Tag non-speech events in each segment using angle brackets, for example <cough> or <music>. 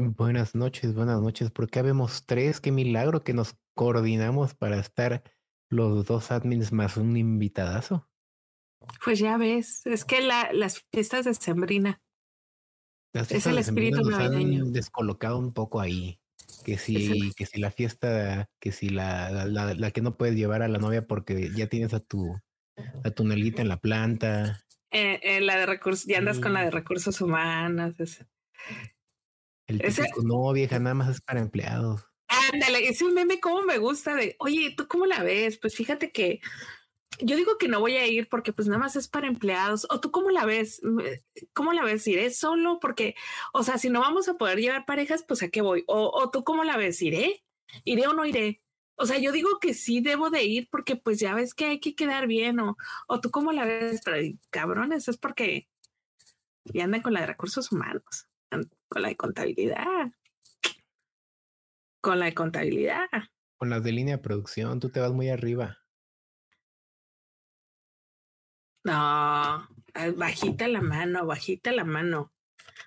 Buenas noches, buenas noches. ¿Por qué habemos tres? Qué milagro que nos coordinamos para estar los dos admins más un invitadazo. Pues ya ves, es que la, las fiestas de Sembrina. es el espíritu nos han descolocado un poco ahí. Que si, que si la fiesta, que si la, la, la, que no puedes llevar a la novia porque ya tienes a tu, a tu nalguita en la planta. Eh, eh, la de recursos, ya andas con la de recursos humanos. El típico, no, vieja, nada más es para empleados. Ándale, ese meme como me gusta de, oye, ¿tú cómo la ves? Pues fíjate que yo digo que no voy a ir porque pues nada más es para empleados. ¿O tú cómo la ves? ¿Cómo la ves? ¿Iré solo? Porque, o sea, si no vamos a poder llevar parejas, pues a qué voy? ¿O, o tú cómo la ves? ¿Iré? ¿Iré o no iré? O sea, yo digo que sí debo de ir porque pues ya ves que hay que quedar bien o, o tú cómo la ves, pero cabrones, es porque ya andan con la de recursos humanos, con la de contabilidad, con la de contabilidad. Con las de línea de producción, tú te vas muy arriba. No, bajita la mano, bajita la mano.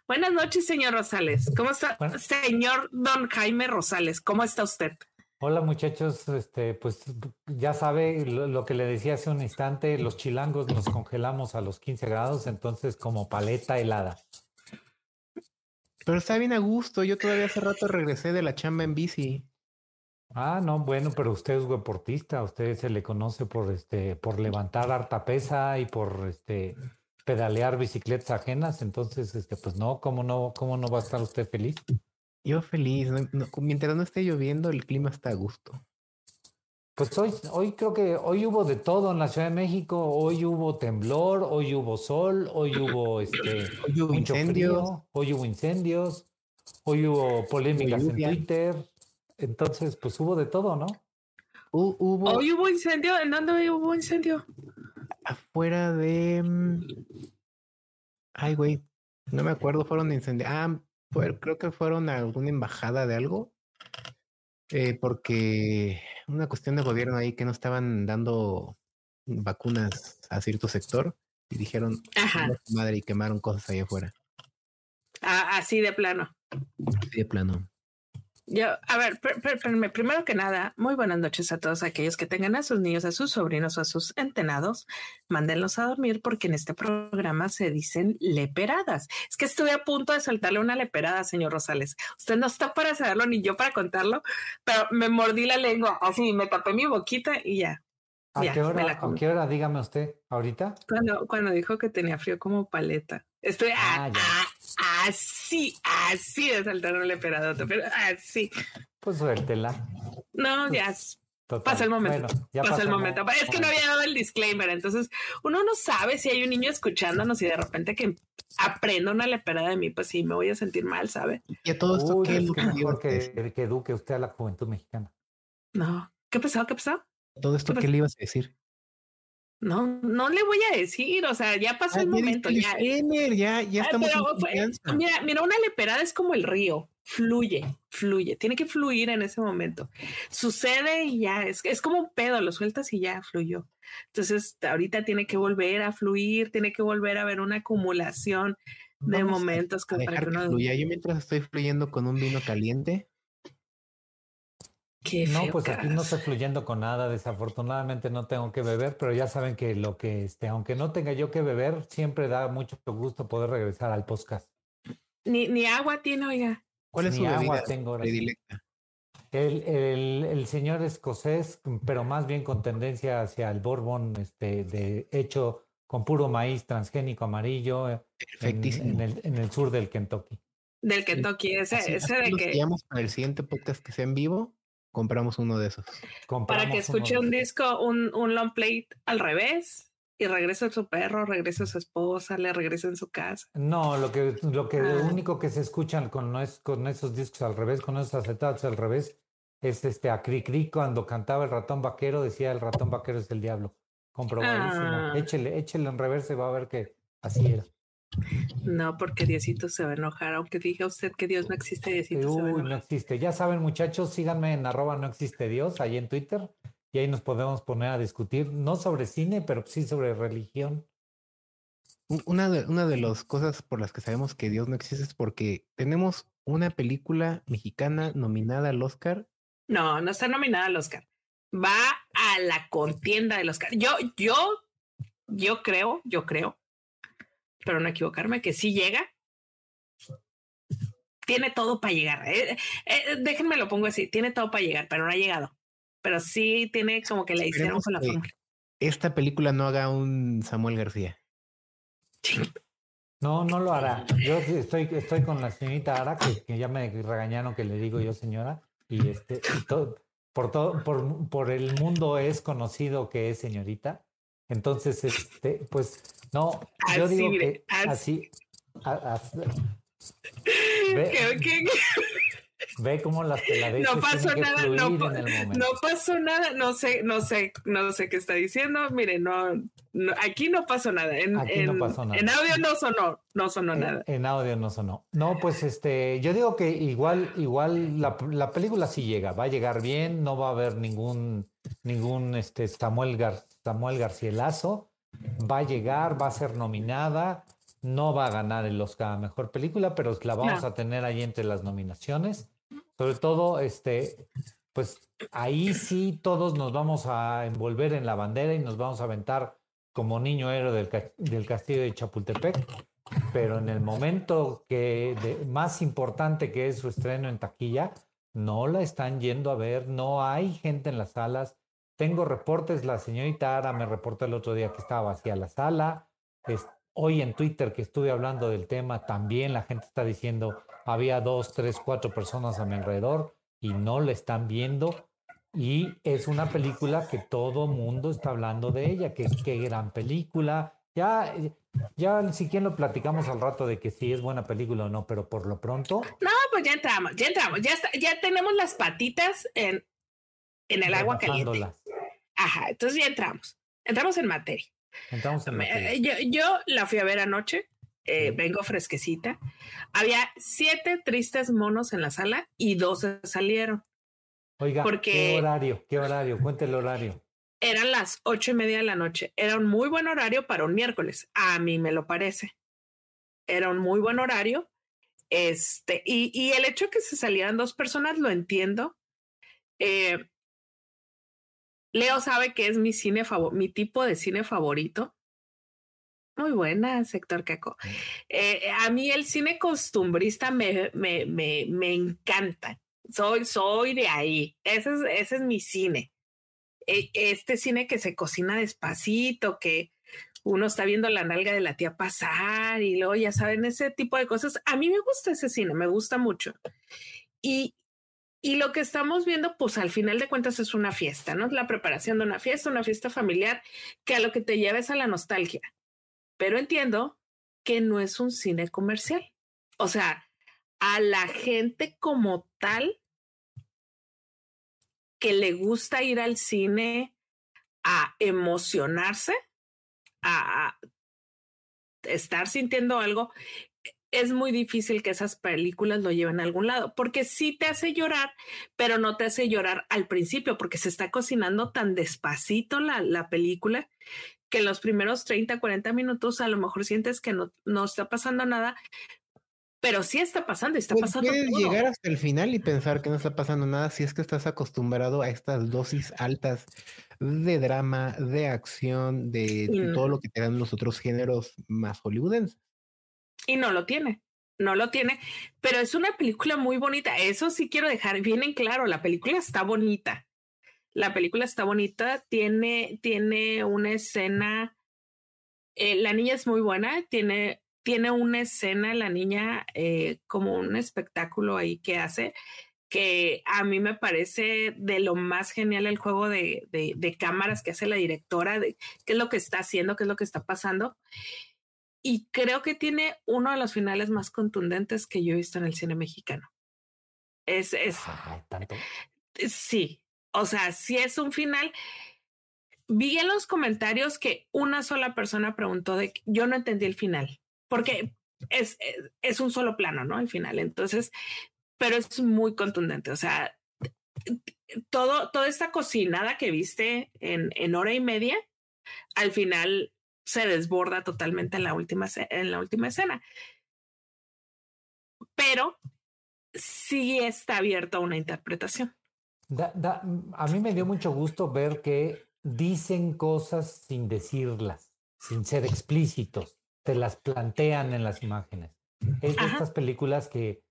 Buenas noches, señor Rosales. ¿Cómo está, señor Don Jaime Rosales? ¿Cómo está usted? Hola muchachos, este, pues ya sabe lo, que le decía hace un instante, los chilangos nos congelamos a los 15 grados, entonces como paleta helada. Pero está bien a gusto, yo todavía hace rato regresé de la chamba en bici. Ah, no, bueno, pero usted es deportista, a usted se le conoce por este, por levantar harta pesa y por este pedalear bicicletas ajenas, entonces este, pues no, ¿cómo no, cómo no va a estar usted feliz? Yo feliz, mientras no esté lloviendo, el clima está a gusto. Pues hoy, hoy creo que hoy hubo de todo en la Ciudad de México. Hoy hubo temblor, hoy hubo sol, hoy hubo este <clears throat> hoy hubo incendios, hoy hubo incendios, hoy hubo polémicas en Twitter. Entonces, pues hubo de todo, ¿no? hubo. Hoy hubo incendio. ¿En dónde hubo incendio? Afuera de. Mm, ay, güey. No me acuerdo, fueron incendios. Ah, creo que fueron a alguna embajada de algo, eh, porque una cuestión de gobierno ahí que no estaban dando vacunas a cierto sector y dijeron madre y quemaron cosas ahí afuera. así de plano. Así de plano. Yo, a ver, primero que nada, muy buenas noches a todos aquellos que tengan a sus niños, a sus sobrinos o a sus entenados. Mándenlos a dormir porque en este programa se dicen leperadas. Es que estuve a punto de soltarle una leperada, señor Rosales. Usted no está para saberlo ni yo para contarlo, pero me mordí la lengua así, me tapé mi boquita y ya. ¿A, qué, hora, ¿a qué hora? Dígame usted, ahorita. Cuando, cuando dijo que tenía frío como paleta. Estoy ah, así, así de saltar un leperadota, pero así. Pues suéltela. No, pues, ya. Pasa el momento. pasa el momento. Es que no había dado el disclaimer. Entonces, uno no sabe si hay un niño escuchándonos y de repente que aprenda una leperada de mí, pues sí, me voy a sentir mal, ¿sabe? Y a todo esto, ¿qué que, que eduque usted a la juventud mexicana? No. ¿Qué pasó? ¿Qué pasó? Todo esto, ¿qué le ibas a decir? No, no le voy a decir, o sea, ya pasó el momento. Ya, ya, ya estamos mira, mira, una leperada es como el río, fluye, fluye, tiene que fluir en ese momento. Sucede y ya, es, es como un pedo, lo sueltas y ya fluyó. Entonces, ahorita tiene que volver a fluir, tiene que volver a haber una acumulación de momentos. que para que Yo mientras estoy fluyendo con un vino caliente, no, pues aquí no estoy fluyendo con nada, desafortunadamente no tengo que beber, pero ya saben que lo que este, aunque no tenga yo que beber, siempre da mucho gusto poder regresar al podcast. Ni, ni agua tiene, oiga. ¿Cuál es ni su agua tengo predilecta? El, el, el, señor escocés, pero más bien con tendencia hacia el bourbon, este, de hecho con puro maíz transgénico amarillo en, en, el, en el sur del Kentucky. Del Kentucky, ese, ese de que. para el siguiente podcast que sea en vivo compramos uno de esos. Para que escuche un disco, un, un long plate al revés y regrese a su perro, regrese a su esposa, le regrese en su casa. No, lo que lo que ah. único que se escuchan con, con esos discos al revés, con esos acetatos al revés, es este a Cri Cri cuando cantaba el ratón vaquero, decía el ratón vaquero es el diablo. Comprobadísimo. Ah. Échele, échele en reverse, va a ver que así era. No, porque Diosito se va a enojar, aunque diga usted que Dios no existe, Diosito se va a enojar. no existe. Ya saben, muchachos, síganme en arroba no existe Dios, ahí en Twitter, y ahí nos podemos poner a discutir, no sobre cine, pero sí sobre religión. Una de, una de las cosas por las que sabemos que Dios no existe es porque tenemos una película mexicana nominada al Oscar. No, no está nominada al Oscar. Va a la contienda del Oscar. Yo, yo, yo creo, yo creo, pero no equivocarme, que sí llega. Tiene todo para llegar. Eh, eh, déjenme lo pongo así. Tiene todo para llegar, pero no ha llegado. Pero sí tiene como que le hicieron con la forma. Esta película no haga un Samuel García. No, no lo hará. Yo <laughs> estoy, estoy con la señorita Ara, que, ya me regañaron que le digo yo señora, y este, por todo, por, por el mundo es conocido que es señorita. Entonces, este, pues, no, yo digo que así, Ve cómo las No pasó nada, no, no, pasó nada, no sé, no sé, no sé qué está diciendo. Mire, no, aquí no pasó nada. En, en, audio no sonó, no sonó nada. En audio no sonó. No, pues este, yo digo que igual, igual la, la, película sí llega, va a llegar bien, no va a haber ningún, ningún este Samuel, Gar, Samuel Garcielazo, va a llegar, va a ser nominada. No va a ganar el Oscar a Mejor Película, pero la vamos a tener ahí entre las nominaciones. Sobre todo, este, pues ahí sí todos nos vamos a envolver en la bandera y nos vamos a aventar como niño héroe del, del castillo de Chapultepec. Pero en el momento que más importante que es su estreno en taquilla, no la están yendo a ver, no hay gente en las salas. Tengo reportes, la señorita Ara me reportó el otro día que estaba vacía la sala. hoy en Twitter que estuve hablando del tema, también la gente está diciendo había dos, tres, cuatro personas a mi alrededor y no le están viendo. Y es una película que todo mundo está hablando de ella, que qué gran película. Ya, ya si quieren lo platicamos al rato de que si es buena película o no, pero por lo pronto. No, pues ya entramos, ya entramos, ya está, ya tenemos las patitas en, en el agua caliente. Ajá, entonces ya entramos. Entramos en materia. Entramos en materia. Yo, yo la fui a ver anoche. Eh, vengo fresquecita. Había siete tristes monos en la sala y dos salieron. Oiga, ¿qué horario? ¿Qué horario? Cuente el horario. Eran las ocho y media de la noche. Era un muy buen horario para un miércoles. A mí me lo parece. Era un muy buen horario. Este, y, y el hecho de que se salieran dos personas lo entiendo. Eh, Leo sabe que es mi cine mi tipo de cine favorito. Muy buena, sector Caco. Eh, a mí el cine costumbrista me, me, me, me encanta. Soy, soy de ahí. Ese es, ese es mi cine. E, este cine que se cocina despacito, que uno está viendo la nalga de la tía pasar y luego ya saben ese tipo de cosas. A mí me gusta ese cine, me gusta mucho. Y, y lo que estamos viendo, pues al final de cuentas es una fiesta, ¿no? La preparación de una fiesta, una fiesta familiar, que a lo que te lleves a la nostalgia pero entiendo que no es un cine comercial. O sea, a la gente como tal que le gusta ir al cine a emocionarse, a estar sintiendo algo, es muy difícil que esas películas lo lleven a algún lado, porque sí te hace llorar, pero no te hace llorar al principio, porque se está cocinando tan despacito la, la película que en los primeros 30, 40 minutos a lo mejor sientes que no, no está pasando nada, pero sí está pasando, está pues pasando. Puedes llegar hasta el final y pensar que no está pasando nada si es que estás acostumbrado a estas dosis altas de drama, de acción, de todo lo que te dan los otros géneros más hollywoodenses. Y no lo tiene, no lo tiene, pero es una película muy bonita. Eso sí quiero dejar bien en claro, la película está bonita. La película está bonita, tiene, tiene una escena, eh, la niña es muy buena, tiene, tiene una escena, la niña, eh, como un espectáculo ahí que hace, que a mí me parece de lo más genial el juego de, de, de cámaras que hace la directora, de qué es lo que está haciendo, qué es lo que está pasando. Y creo que tiene uno de los finales más contundentes que yo he visto en el cine mexicano. Es, es, ¿tanto? sí, o sea, si es un final. Vi en los comentarios que una sola persona preguntó de yo no entendí el final, porque es, es, un solo plano, ¿no? El final. Entonces, pero es muy contundente. O sea, todo, toda esta cocinada que viste en, en hora y media, al final se desborda totalmente en la última, en la última escena. Pero sí está abierto a una interpretación. a mí me dio mucho gusto ver que dicen cosas sin decirlas, sin ser explícitos, te las plantean en las imágenes. Es de estas películas que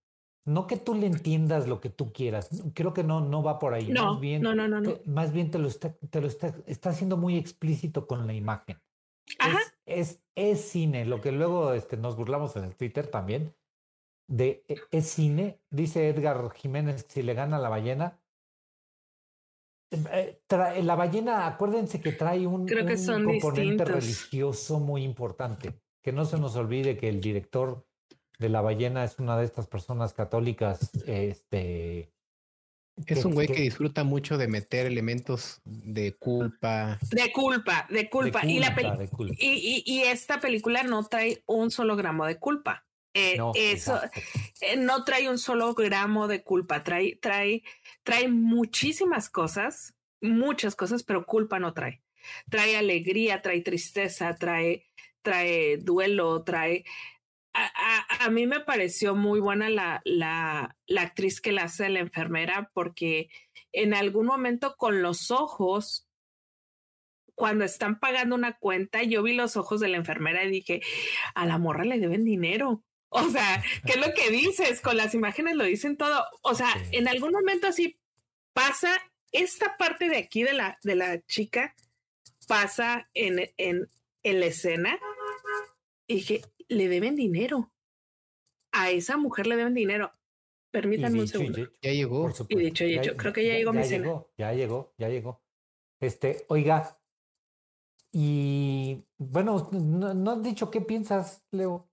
no que tú le entiendas lo que tú quieras, creo que no, no va por ahí. No, más bien, no, no, no, más bien te lo está, te lo está, está haciendo muy explícito con la imagen. Es, es, cine, lo que luego este, nos burlamos en el Twitter también, de e, es cine, dice Edgar Jiménez, si le gana la ballena. Eh, la ballena, acuérdense que trae un, componente religioso muy importante. Que no se nos olvide que el director de la ballena es una de estas personas católicas, este, es un güey que, disfruta mucho de meter elementos de culpa. De culpa, de culpa. y, la Y, y, esta película no trae un solo gramo de culpa. Eh, no, eso eh, no trae un solo gramo de culpa. Trae, trae, trae muchísimas cosas, muchas cosas, pero culpa no trae. Trae alegría, trae tristeza, trae, trae duelo, trae a, a, mí me pareció muy buena la, la, la, actriz que la hace la enfermera porque en algún momento con los ojos, cuando están pagando una cuenta, yo vi los ojos de la enfermera y dije, a la morra le deben dinero. <laughs> O sea, ¿qué es lo que dices? Con las imágenes lo dicen todo. O sea, en algún momento así pasa esta parte de aquí de la, de la chica, pasa en, en, en la escena. Y dije, le deben dinero. A esa mujer le deben dinero. Permítanme un segundo. ya llegó. Y hecho, creo que ya, llegó mi llegó, Ya llegó, ya llegó. Este, oiga, y bueno, no, has dicho qué piensas, Leo.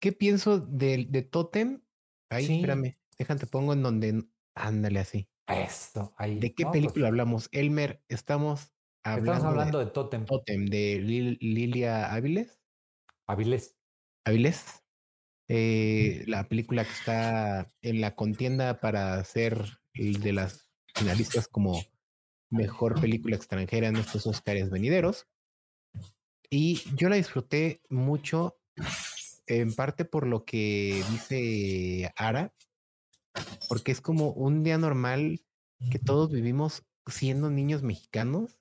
¿Qué pienso de, de Totem? Ahí, espérame, déjate, pongo en donde. Ándale así. Eso, ahí. ¿De qué película hablamos? Elmer, estamos hablando, estamos hablando de, Totem. Totem, de Lilia Áviles. Avilés. Avilés. Eh, la película que está en la contienda para ser de las finalistas como mejor película extranjera en estos Oscars venideros. Y yo la disfruté mucho, en parte por lo que dice Ara, porque es como un día normal que todos vivimos siendo niños mexicanos,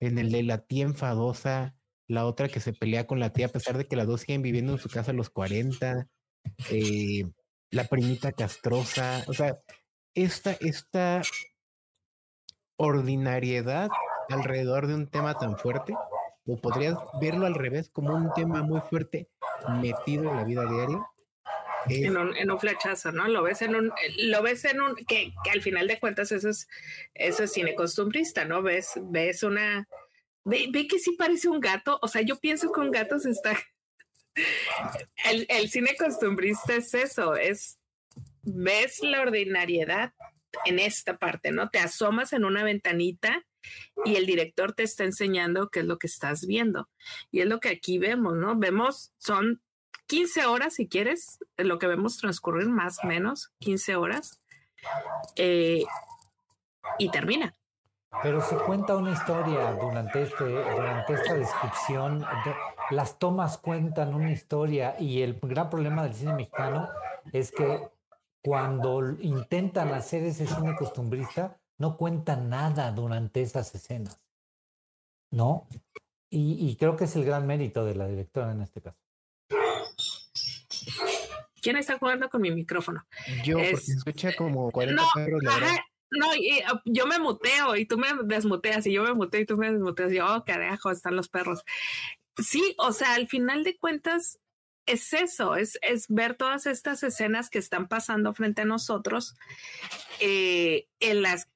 en el de la tía enfadosa, la otra que se pelea con la tía a pesar de que las dos siguen viviendo en su casa a los 40, eh, la primita castrosa, o sea, esta, esta ordinariedad alrededor de un tema tan fuerte, o podrías verlo al revés como un tema muy fuerte metido en la vida diaria. En, un, en, un, flechazo, ¿no? Lo ves en un, lo ves en un, que, que al final de cuentas eso es, eso es cine costumbrista, ¿no? Ves, ves una, Ve, que sí parece un gato. O sea, yo pienso que un gato está. <laughs> El, el cine costumbrista es eso, es ves la ordinariedad en esta parte, ¿no? Te asomas en una ventanita y el director te está enseñando qué es lo que estás viendo. Y es lo que aquí vemos, ¿no? Vemos, son 15 horas, si quieres, lo que vemos transcurrir más o menos, 15 horas. Eh, y termina. Pero se cuenta una historia durante, este, durante esta descripción. las tomas cuentan una historia y el gran problema del cine mexicano es que cuando intentan hacer ese cine costumbrista, no cuentan nada durante esas escenas. ¿No? Y, creo que es el gran mérito de la directora en este caso. ¿Quién está jugando con mi micrófono? Yo, porque escucha como 40 perros. No, ah, yo me muteo y tú me desmuteas y yo me muteo y tú me desmuteas. Y yo, oh, carajo, están los perros. Sí, o sea, al final de cuentas es eso, es, es ver todas estas escenas que están pasando frente a nosotros eh, en las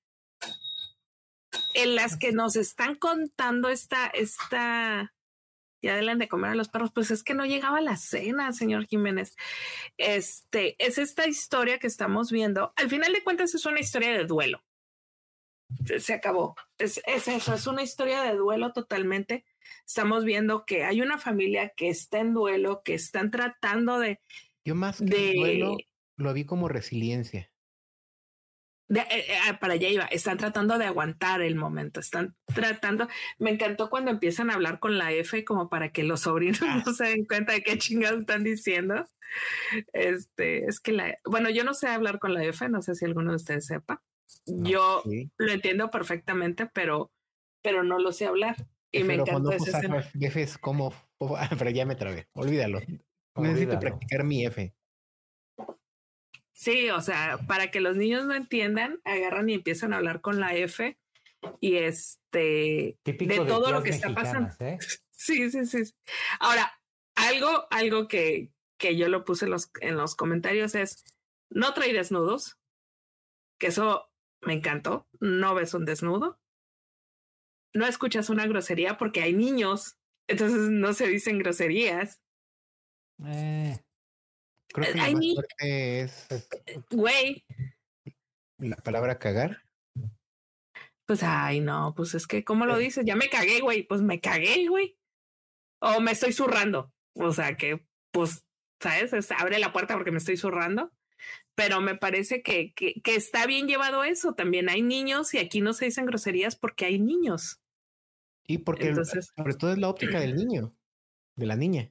en las que nos están contando esta, esta, ya deben de comer a los perros, pues es que no llegaba la cena, señor Jiménez. Este, es esta historia que estamos viendo. Al final de cuentas es una historia de duelo. Se acabó. Es, es eso, es una historia de duelo totalmente. Estamos viendo que hay una familia que está en duelo, que están tratando de... Yo más que duelo lo vi como resiliencia. De, eh, eh, para allá iba, están tratando de aguantar el momento, están tratando, me encantó cuando empiezan a hablar con la F como para que los sobrinos Ah. <laughs> no se den cuenta de qué chingados están diciendo. Este, es que la, bueno, yo no sé hablar con la F, no sé si alguno de ustedes sepa. yo Sí. lo entiendo perfectamente, pero, pero no lo sé hablar. Y me encantó escena. F es como, ah, pero ya me trabé, olvídalo. Necesito practicar mi F. Sí, o sea, para que los niños no entiendan, agarran y empiezan a hablar con la F y este Típico de todo lo que está pasando. ¿eh? <laughs> Sí, sí, sí. Ahora, algo, algo que, que yo lo puse en los, en los comentarios es no trae desnudos, que eso me encantó. No ves un desnudo. No escuchas una grosería porque hay niños, entonces no se dicen groserías. Eh, Creo que Ay, lo más mi- fuerte es Güey, la palabra cagar. pues ay, no, pues es que, ¿cómo lo Eh. dices? Ya me cagué, güey. Pues me cagué, güey. O me estoy zurrando. O sea que, pues, ¿sabes? Es- abre la puerta porque me estoy zurrando. Pero me parece que, que, que está bien llevado eso. También hay niños y aquí no se dicen groserías porque hay niños. Y porque Entonces- sobre todo es la óptica del <clears throat> niño, de la niña.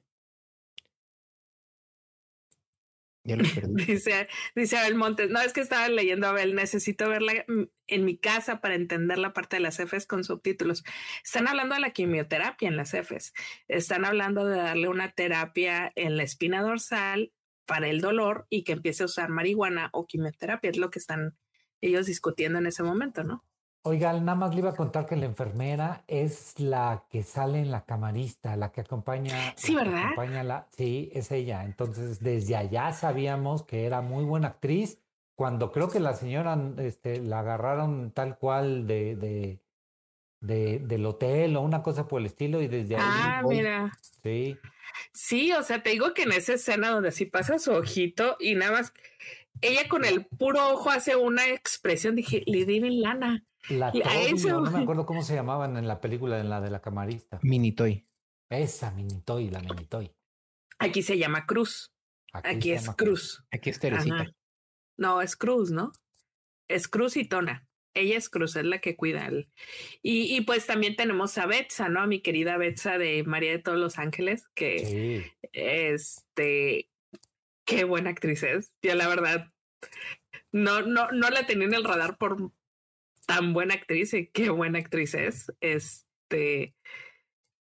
<laughs> Dice, dice Abel Montes, no es que estaba leyendo Abel, necesito verla en mi casa para entender la parte de las Fs con subtítulos. Están hablando de la quimioterapia en las Fs, están hablando de darle una terapia en la espina dorsal para el dolor y que empiece a usar marihuana o quimioterapia, es lo que están ellos discutiendo en ese momento, ¿no? Oiga, nada más le iba a contar que la enfermera es la que sale en la camarista, la que acompaña. Sí, la ¿verdad? acompaña la, sí, es ella. Entonces, desde allá sabíamos que era muy buena actriz. Cuando creo que la señora este, la agarraron tal cual de, de, de- del hotel o una cosa por el estilo, y desde ahí, Ah, voy. mira. sí. Sí, o sea, te digo que en esa escena donde así pasa su ojito y nada más, ella con el puro ojo hace una expresión, dije, le deben lana. La no me acuerdo cómo se llamaban en la película, en la de la camarista. Mini toy. Esa Minitoy, la Minitoy. Aquí se llama Cruz, aquí es Cruz. Aquí es Teresita. Ajá. No, es Cruz, ¿no? Es Cruz y Tona. Ella es Cruz, es la que cuida. el- Y, y pues también tenemos a Betsa, ¿no? A mi querida Betsa de María de todos los Ángeles, que Sí. este, qué buena actriz es. Yo la verdad no, no, no la tenía en el radar por tan buena actriz y qué buena actriz es. Este,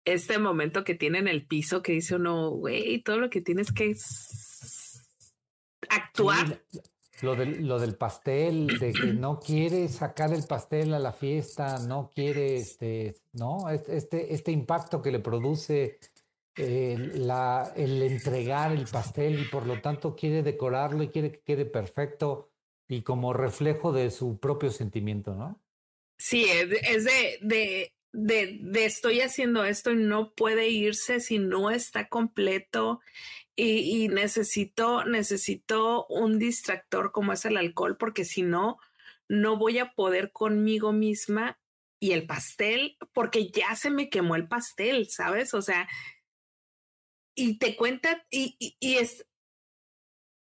este momento que tiene en el piso que dice uno, güey, todo lo que tienes que actuar. Lo del, lo del pastel, de que no quiere sacar el pastel a la fiesta, no quiere, este, ¿no? Es- Este, este impacto que le produce la, el entregar el pastel y por lo tanto quiere decorarlo y quiere que quede perfecto y como reflejo de su propio sentimiento, ¿no? Sí, es de, de, de, de, estoy haciendo esto y no puede irse si no está completo y, necesito, necesito un distractor como es el alcohol, porque si no, no voy a poder conmigo misma y el pastel, porque ya se me quemó el pastel, ¿sabes? O sea, y te cuenta, y, y es,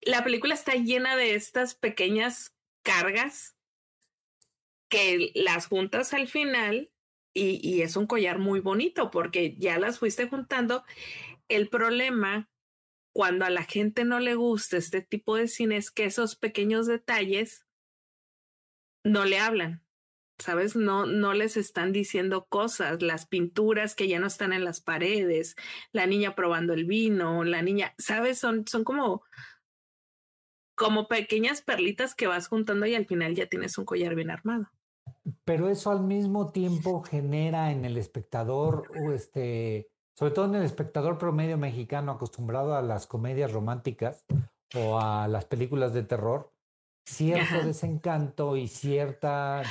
la película está llena de estas pequeñas cargas que las juntas al final y, y, es un collar muy bonito porque ya las fuiste juntando. El problema cuando a la gente no le gusta este tipo de cine es que esos pequeños detalles no le hablan. ¿Sabes? No, no les están diciendo cosas, las pinturas que ya no están en las paredes, la niña probando el vino, la niña, ¿sabes? Son, son como, como pequeñas perlitas que vas juntando y al final ya tienes un collar bien armado. Pero eso al mismo tiempo genera en el espectador, este, sobre todo en el espectador promedio mexicano acostumbrado a las comedias románticas o a las películas de terror, cierto Ajá. desencanto y cierta,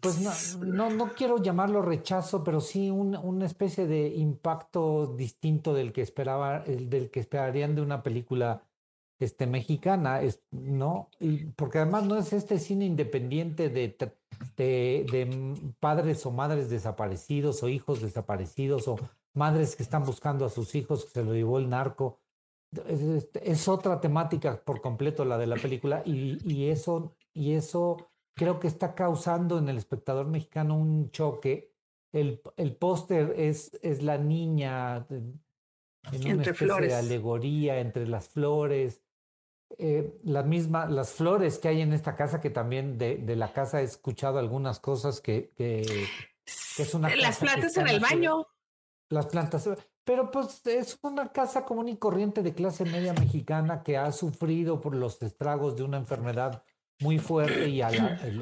pues no, no, no quiero llamarlo rechazo, pero sí un- una especie de impacto distinto del que esperaba, el del que esperarían de una película este, mexicana, es, ¿no? Y porque además no es este cine independiente de, de, padres o madres desaparecidos o hijos desaparecidos o madres que están buscando a sus hijos que se lo llevó el narco. es, otra temática por completo la de la película y, y, eso, y eso creo que está causando en el espectador mexicano un choque. El, el póster es, es la niña en una entre flores. de alegoría entre las flores. Eh, la misma, las flores que hay en esta casa, que también de, de la casa he escuchado algunas cosas que, que, es una... Las plantas en el baño. Las plantas, pero pues es una casa común y corriente de clase media mexicana que ha sufrido por los estragos de una enfermedad muy fuerte y a,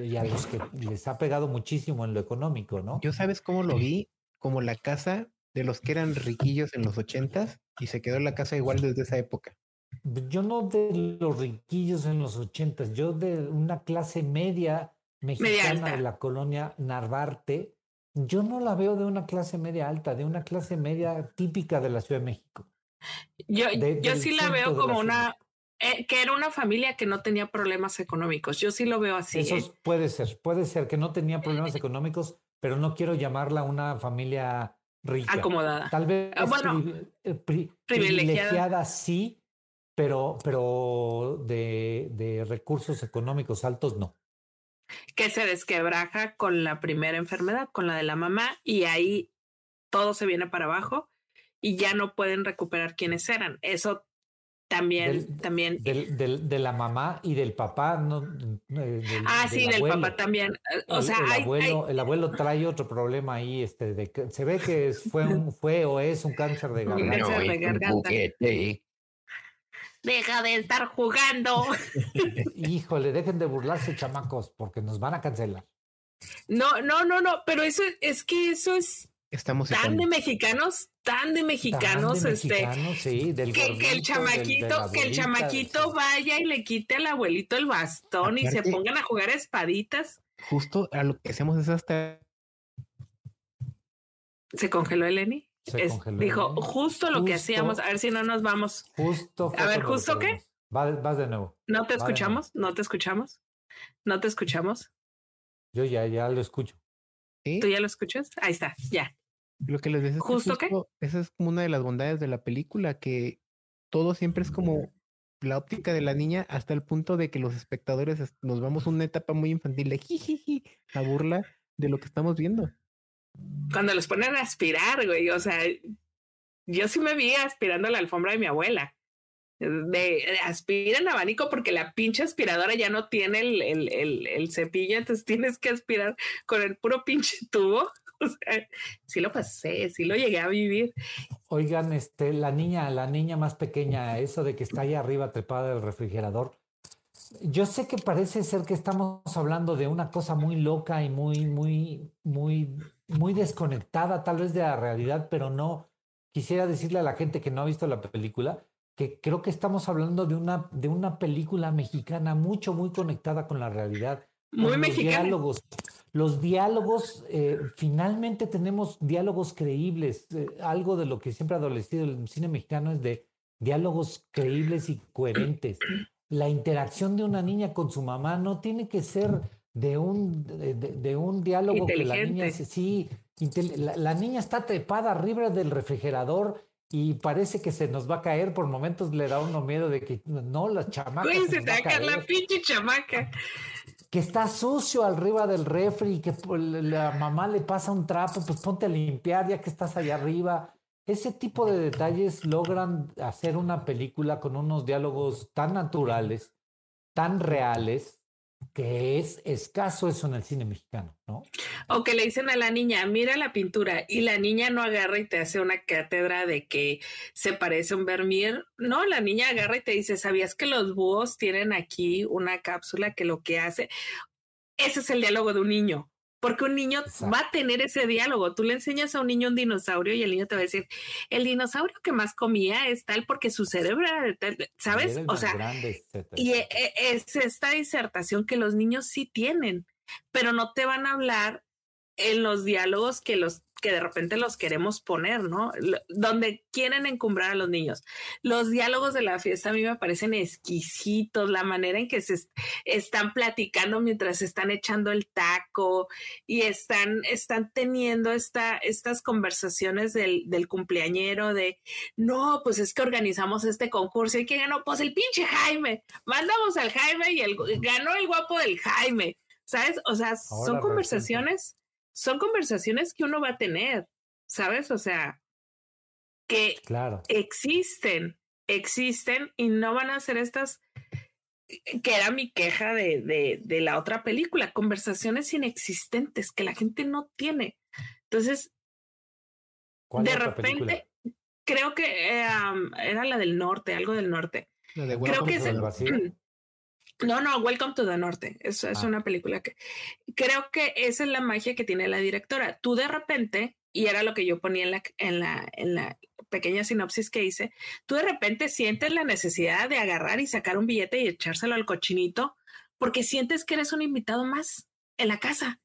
y a los que les ha pegado muchísimo en lo económico, ¿no? Yo sabes cómo lo vi, como la casa de los que eran riquillos en los ochentas y se quedó la casa igual desde esa época. Yo no de los riquillos en los ochentas, yo de una clase media mexicana de la colonia Narvarte, yo no la veo de una clase media alta, de una clase media típica de la Ciudad de México. Yo, yo sí la veo como una, eh, que era una familia que no tenía problemas económicos. Yo sí lo veo así. Eso ¿eh? puede ser, puede ser que no tenía problemas económicos, pero no quiero llamarla una familia rica. Acomodada. Tal vez ah, bueno, eh, privilegiada. sí, pero, pero de, de recursos económicos altos no que se desquebraja con la primera enfermedad, con la de la mamá, y ahí todo se viene para abajo y ya no pueden recuperar quienes eran. Eso también, también. Del, de la mamá y del papá, ¿no? Eh, ah, sí, del papá también. Eh, o sea, el, abuelo, el abuelo trae otro problema ahí, este, de que se ve que fue un, fue o es un cáncer de garganta. Cáncer de garganta. Deja de estar jugando. <laughs> Híjole, dejen de burlarse, chamacos, porque nos van a cancelar. No, no, no, no, pero eso es que eso es Estamos tan de mexicanos, tan de mexicanos, este, sí, del que, que, el chamaquito, que el chamaquito vaya y le quite al abuelito el bastón y se pongan a jugar espaditas. Justo a lo que hacemos es hasta. ¿Se congeló Eleni? Dijo, justo lo que hacíamos, a ver si no nos vamos. Justo. A ver, ¿justo qué? Vas, de nuevo. ¿No te escuchamos? ¿No te escuchamos? ¿No te escuchamos? Yo ya, ya lo escucho. ¿Tú ya lo escuchas? Ahí está, ya. Lo que les decía ¿Justo, qué? Esa es como una de las bondades de la película, que todo siempre es como la óptica de la niña hasta el punto de que los espectadores nos vamos a una etapa muy infantil de jijiji, la burla de lo que estamos viendo cuando los ponen a aspirar, güey, o sea, yo sí me vi aspirando la alfombra de mi abuela. De, abanico porque la pinche aspiradora ya no tiene el, el, el, el, cepillo, entonces tienes que aspirar con el puro pinche tubo. <laughs> O sea, sí lo pasé, sí lo llegué a vivir. Oigan, este, la niña, la niña más pequeña, eso de que está ahí arriba trepada del refrigerador, yo sé que parece ser que estamos hablando de una cosa muy loca y muy, muy, muy, muy desconectada tal vez de la realidad, pero no. Quisiera decirle a la gente que no ha visto la película que creo que estamos hablando de una, de una película mexicana mucho, muy conectada con la realidad. Muy mexicana. Diálogos, los diálogos, eh, finalmente tenemos diálogos creíbles. Eh, algo de lo que siempre ha adolecido el cine mexicano es de diálogos creíbles y coherentes la interacción de una niña con su mamá no tiene que ser de un, de, un diálogo que la niña sí, la, niña está trepada arriba del refrigerador y parece que se nos va a caer. Por momentos le da uno miedo de que no, la chamaca. se, te va a caer la pinche chamaca. Que está sucio arriba del refri y que la mamá le pasa un trapo, pues ponte a limpiar ya que estás allá arriba. Ese tipo de detalles logran hacer una película con unos diálogos tan naturales, tan reales, que es escaso eso en el cine mexicano, ¿no? O que le dicen a la niña, mira la pintura, y la niña no agarra y te hace una cátedra de que se parece a un Vermeer. No, la niña agarra y te dice, ¿sabías que los búhos tienen aquí una cápsula que lo que hace? Ese es el diálogo de un niño porque un niño va a tener ese diálogo. Tú le enseñas a un niño un dinosaurio y el niño te va a decir, el dinosaurio que más comía es tal porque su cerebro era tal, ¿sabes? O sea, y e, e, es esta disertación que los niños sí tienen, pero no te van a hablar en los diálogos que los que de repente los queremos poner, ¿no? Donde quieren encumbrar a los niños. Los diálogos de la fiesta a mí me parecen exquisitos, la manera en que se están platicando mientras están echando el taco y están, están teniendo esta, estas conversaciones del, del cumpleañero de, no, pues es que organizamos este concurso y que ganó, pues el pinche Jaime, mandamos al Jaime y el, ganó el guapo del Jaime. ¿Sabes? O sea, son conversaciones son conversaciones que uno va a tener, ¿sabes? O sea, que claro. existen, existen y no van a ser estas, que era mi queja de, de, de la otra película, conversaciones inexistentes que la gente no tiene. Entonces, de repente, creo que era la del norte, algo del norte. creo que es el, No, no, Welcome to the Norte. Es, es ah. una película que creo que esa es la magia que tiene la directora. Tú de repente, y era lo que yo ponía en la, en la, en la pequeña sinopsis que hice, tú de repente sientes la necesidad de agarrar y sacar un billete y echárselo al cochinito porque sientes que eres un invitado más en la casa.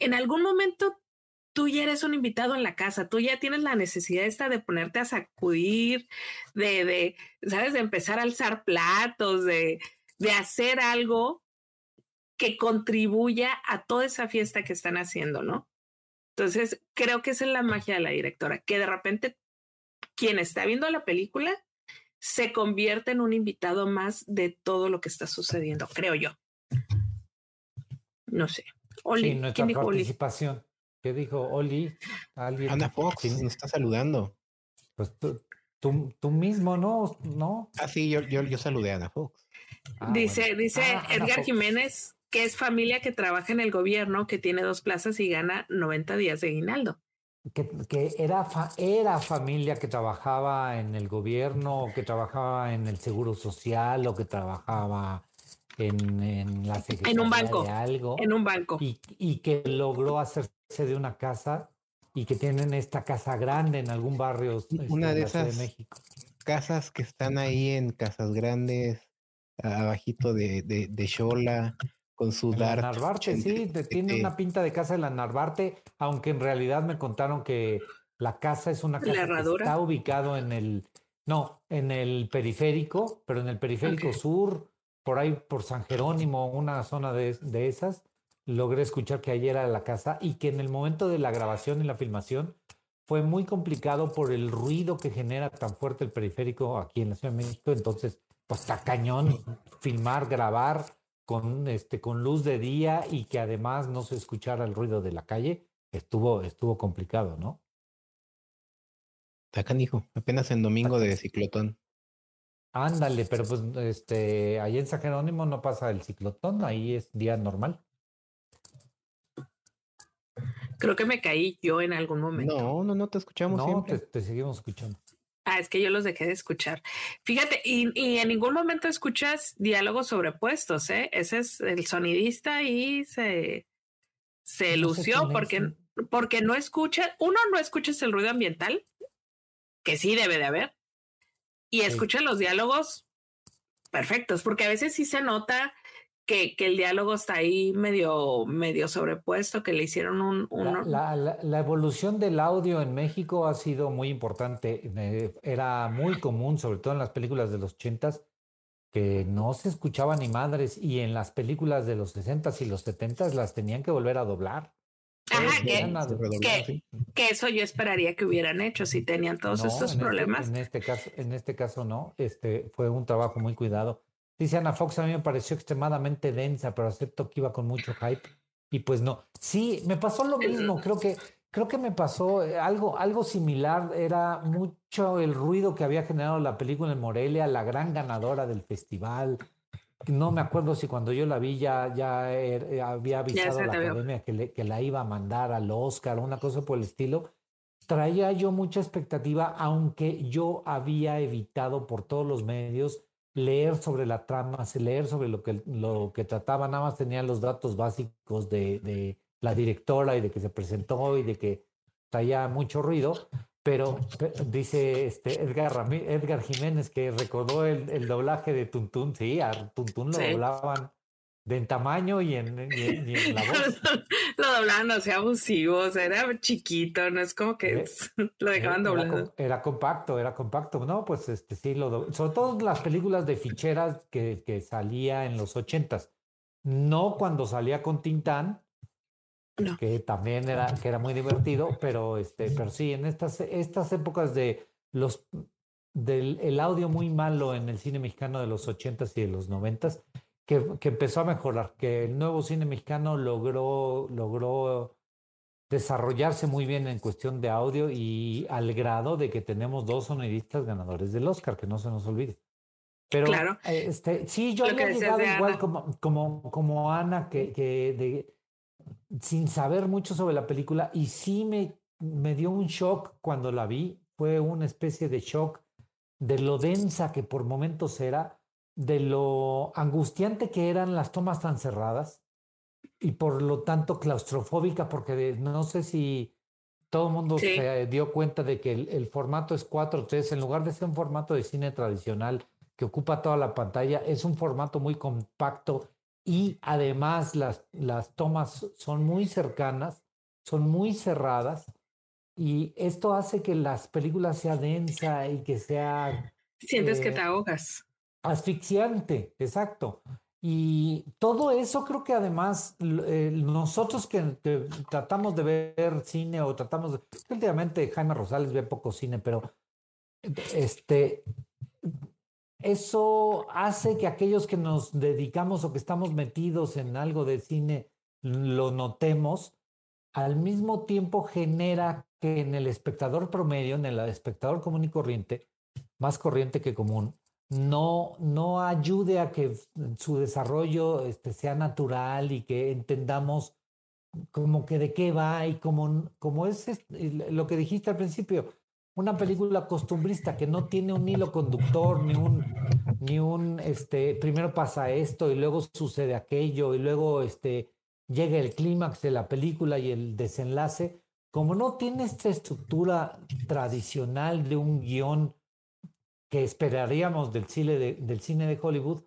En algún momento tú ya eres un invitado en la casa, tú ya tienes la necesidad esta de ponerte a sacudir, de, de, ¿sabes? De empezar a alzar platos, de, de hacer algo que contribuya a toda esa fiesta que están haciendo, ¿no? Entonces, creo que esa es la magia de la directora, que de repente quien está viendo la película se convierte en un invitado más de todo lo que está sucediendo, creo yo. No sé. Oli, ¿quién dijo participación. ¿Qué dijo Oli? Ana Fox nos está saludando. Pues tú, tú, mismo, ¿no? ¿no? Ah, sí, yo, yo, yo saludé a Ana Fox. Ah, dice, dice ah, Edgar Jiménez que es familia que trabaja en el gobierno, que tiene dos plazas y gana 90 días de aguinaldo. Que, que era, era familia que trabajaba en el gobierno, que trabajaba en el seguro social, o que trabajaba en, en la secretaría en un banco, de algo. En un banco. Y, y que logró hacerse de una casa y que tienen esta casa grande en algún barrio una este, de esas de México. casas que están ahí en casas grandes abajito de, de, de Shola, con su Dark. Narvarte, sí, tiene una pinta de casa de la Narvarte, aunque en realidad me contaron que la casa es una casa que está ubicado en el, no, en el periférico, pero en el periférico sur, por ahí por San Jerónimo, una zona de, de esas, logré escuchar que ayer era la casa y que en el momento de la grabación y la filmación fue muy complicado por el ruido que genera tan fuerte el periférico aquí en la Ciudad de México, entonces pues está cañón filmar, grabar con, este, con luz de día y que además no se escuchara el ruido de la calle, estuvo, estuvo complicado, ¿no? Está canijo, apenas en domingo de ciclotón. Ándale, pero pues este, ahí en San Jerónimo no pasa el ciclotón, ahí es día normal. Creo que me caí yo en algún momento. No, no, no te escuchamos. No, te, seguimos escuchando. Ah, es que yo los dejé de escuchar. Fíjate, y, en ningún momento escuchas diálogos sobrepuestos, ¿eh? Ese es el sonidista y se, se lució porque, porque no escucha, uno no escuchas el ruido ambiental, que sí debe de haber, y escucha los diálogos perfectos, porque a veces sí se nota que, que, el diálogo está ahí medio, medio sobrepuesto, que le hicieron un... La, la, evolución del audio en México ha sido muy importante. Eh, era muy común, sobre todo en las películas de los ochentas, que no se escuchaban ni madres y en las películas de los sesentas y los setentas las tenían que volver a doblar. Ajá, que, que, eso yo esperaría que hubieran hecho si tenían todos estos este, problemas. en este caso, en este caso no, este fue un trabajo muy cuidado. Dice Ana Fox, a mí me pareció extremadamente densa, pero acepto que iba con mucho hype. Y pues no. Sí, me pasó lo mismo. Creo que, creo que me pasó eh, algo, algo similar. Era mucho el ruido que había generado la película en Morelia, la gran ganadora del festival. No me acuerdo si cuando yo la vi ya, ya er, eh, había avisado a la academia que, que la iba a mandar al Oscar, una cosa por el estilo. Traía yo mucha expectativa, aunque yo había evitado por todos los medios leer sobre la trama, leer sobre lo que, lo que trataba, nada más tenía los datos básicos de, de la directora y de que se presentó y de que traía mucho ruido, pero dice este Edgar, Edgar Jiménez que recordó el, el doblaje de Tuntún, sí, a Tuntún lo doblaban de en tamaño y en, la <laughs> voz. lo doblaban, no sea abusivo, o sea, era chiquito, no es como que <laughs> lo dejaban doblado. Era, compacto, era compacto. No, pues este sí, lo sobre todo las películas de ficheras que, que salía en los ochentas. No cuando salía con Tintán, que también era, que era muy divertido, pero este, pero sí, en estas, estas épocas de los del el audio muy malo en el cine mexicano de los ochentas y de los noventas, que, que, empezó a mejorar, que el nuevo cine mexicano logró, logró desarrollarse muy bien en cuestión de audio y al grado de que tenemos dos sonidistas ganadores del Oscar, que no se nos olvide. Pero claro. este, sí, yo había llegado igual como, como, como Ana, que, que de, sin saber mucho sobre la película, y sí me, me dio un shock cuando la vi, fue una especie de shock de lo densa que por momentos era, de lo angustiante que eran las tomas tan cerradas y por lo tanto claustrofóbica, porque no sé si todo el mundo se dio cuenta de que el, formato es 4.3, en lugar de ser un formato de cine tradicional que ocupa toda la pantalla, es un formato muy compacto y además las, las tomas son muy cercanas, son muy cerradas y esto hace que las películas sea densa y que sea... Sientes que te eh, ahogas. Asfixiante, exacto. Y todo eso creo que además eh, nosotros que, tratamos de ver cine o tratamos de... Últimamente Jaime Rosales ve poco cine, pero este, eso hace que aquellos que nos dedicamos o que estamos metidos en algo de cine lo notemos, al mismo tiempo genera que en el espectador promedio, en el espectador común y corriente, más corriente que común, no, no ayude a que su desarrollo este, sea natural y que entendamos como que de qué va y como, como es lo que dijiste al principio, una película costumbrista que no tiene un hilo conductor, ni un, ni un, este, primero pasa esto y luego sucede aquello y luego este, llega el clímax de la película y el desenlace, como no tiene esta estructura tradicional de un guion que esperaríamos del cine de, del cine de Hollywood,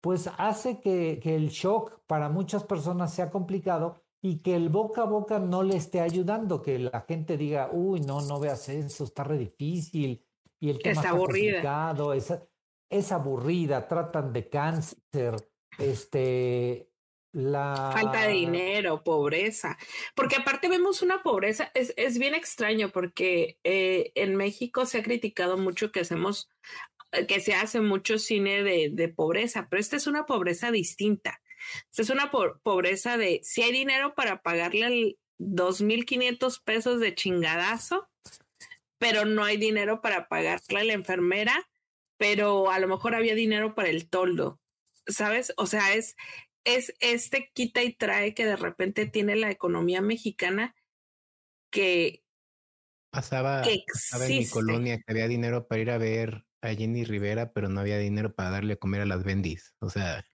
pues hace que, que el shock para muchas personas sea complicado y que el boca a boca no le esté ayudando, que la gente diga, uy, no, no veas eso, está re difícil, y el tema está, aburrida. Es, es, aburrida, tratan de cáncer, este, Falta de dinero, pobreza, porque aparte vemos una pobreza, es, es bien extraño porque eh, en México se ha criticado mucho que hacemos, que se hace mucho cine de, de pobreza, pero esta es una pobreza distinta es una pobreza de si hay dinero para pagarle el 2.500 pesos de chingadazo, pero no hay dinero para pagarle a la enfermera, pero a lo mejor había dinero para el toldo, ¿sabes? O sea, es, es este quita y trae que de repente tiene la economía mexicana que... Pasaba, pasaba en mi colonia que había dinero para ir a ver a Jenny Rivera, pero no había dinero para darle a comer a las bendis. O sea,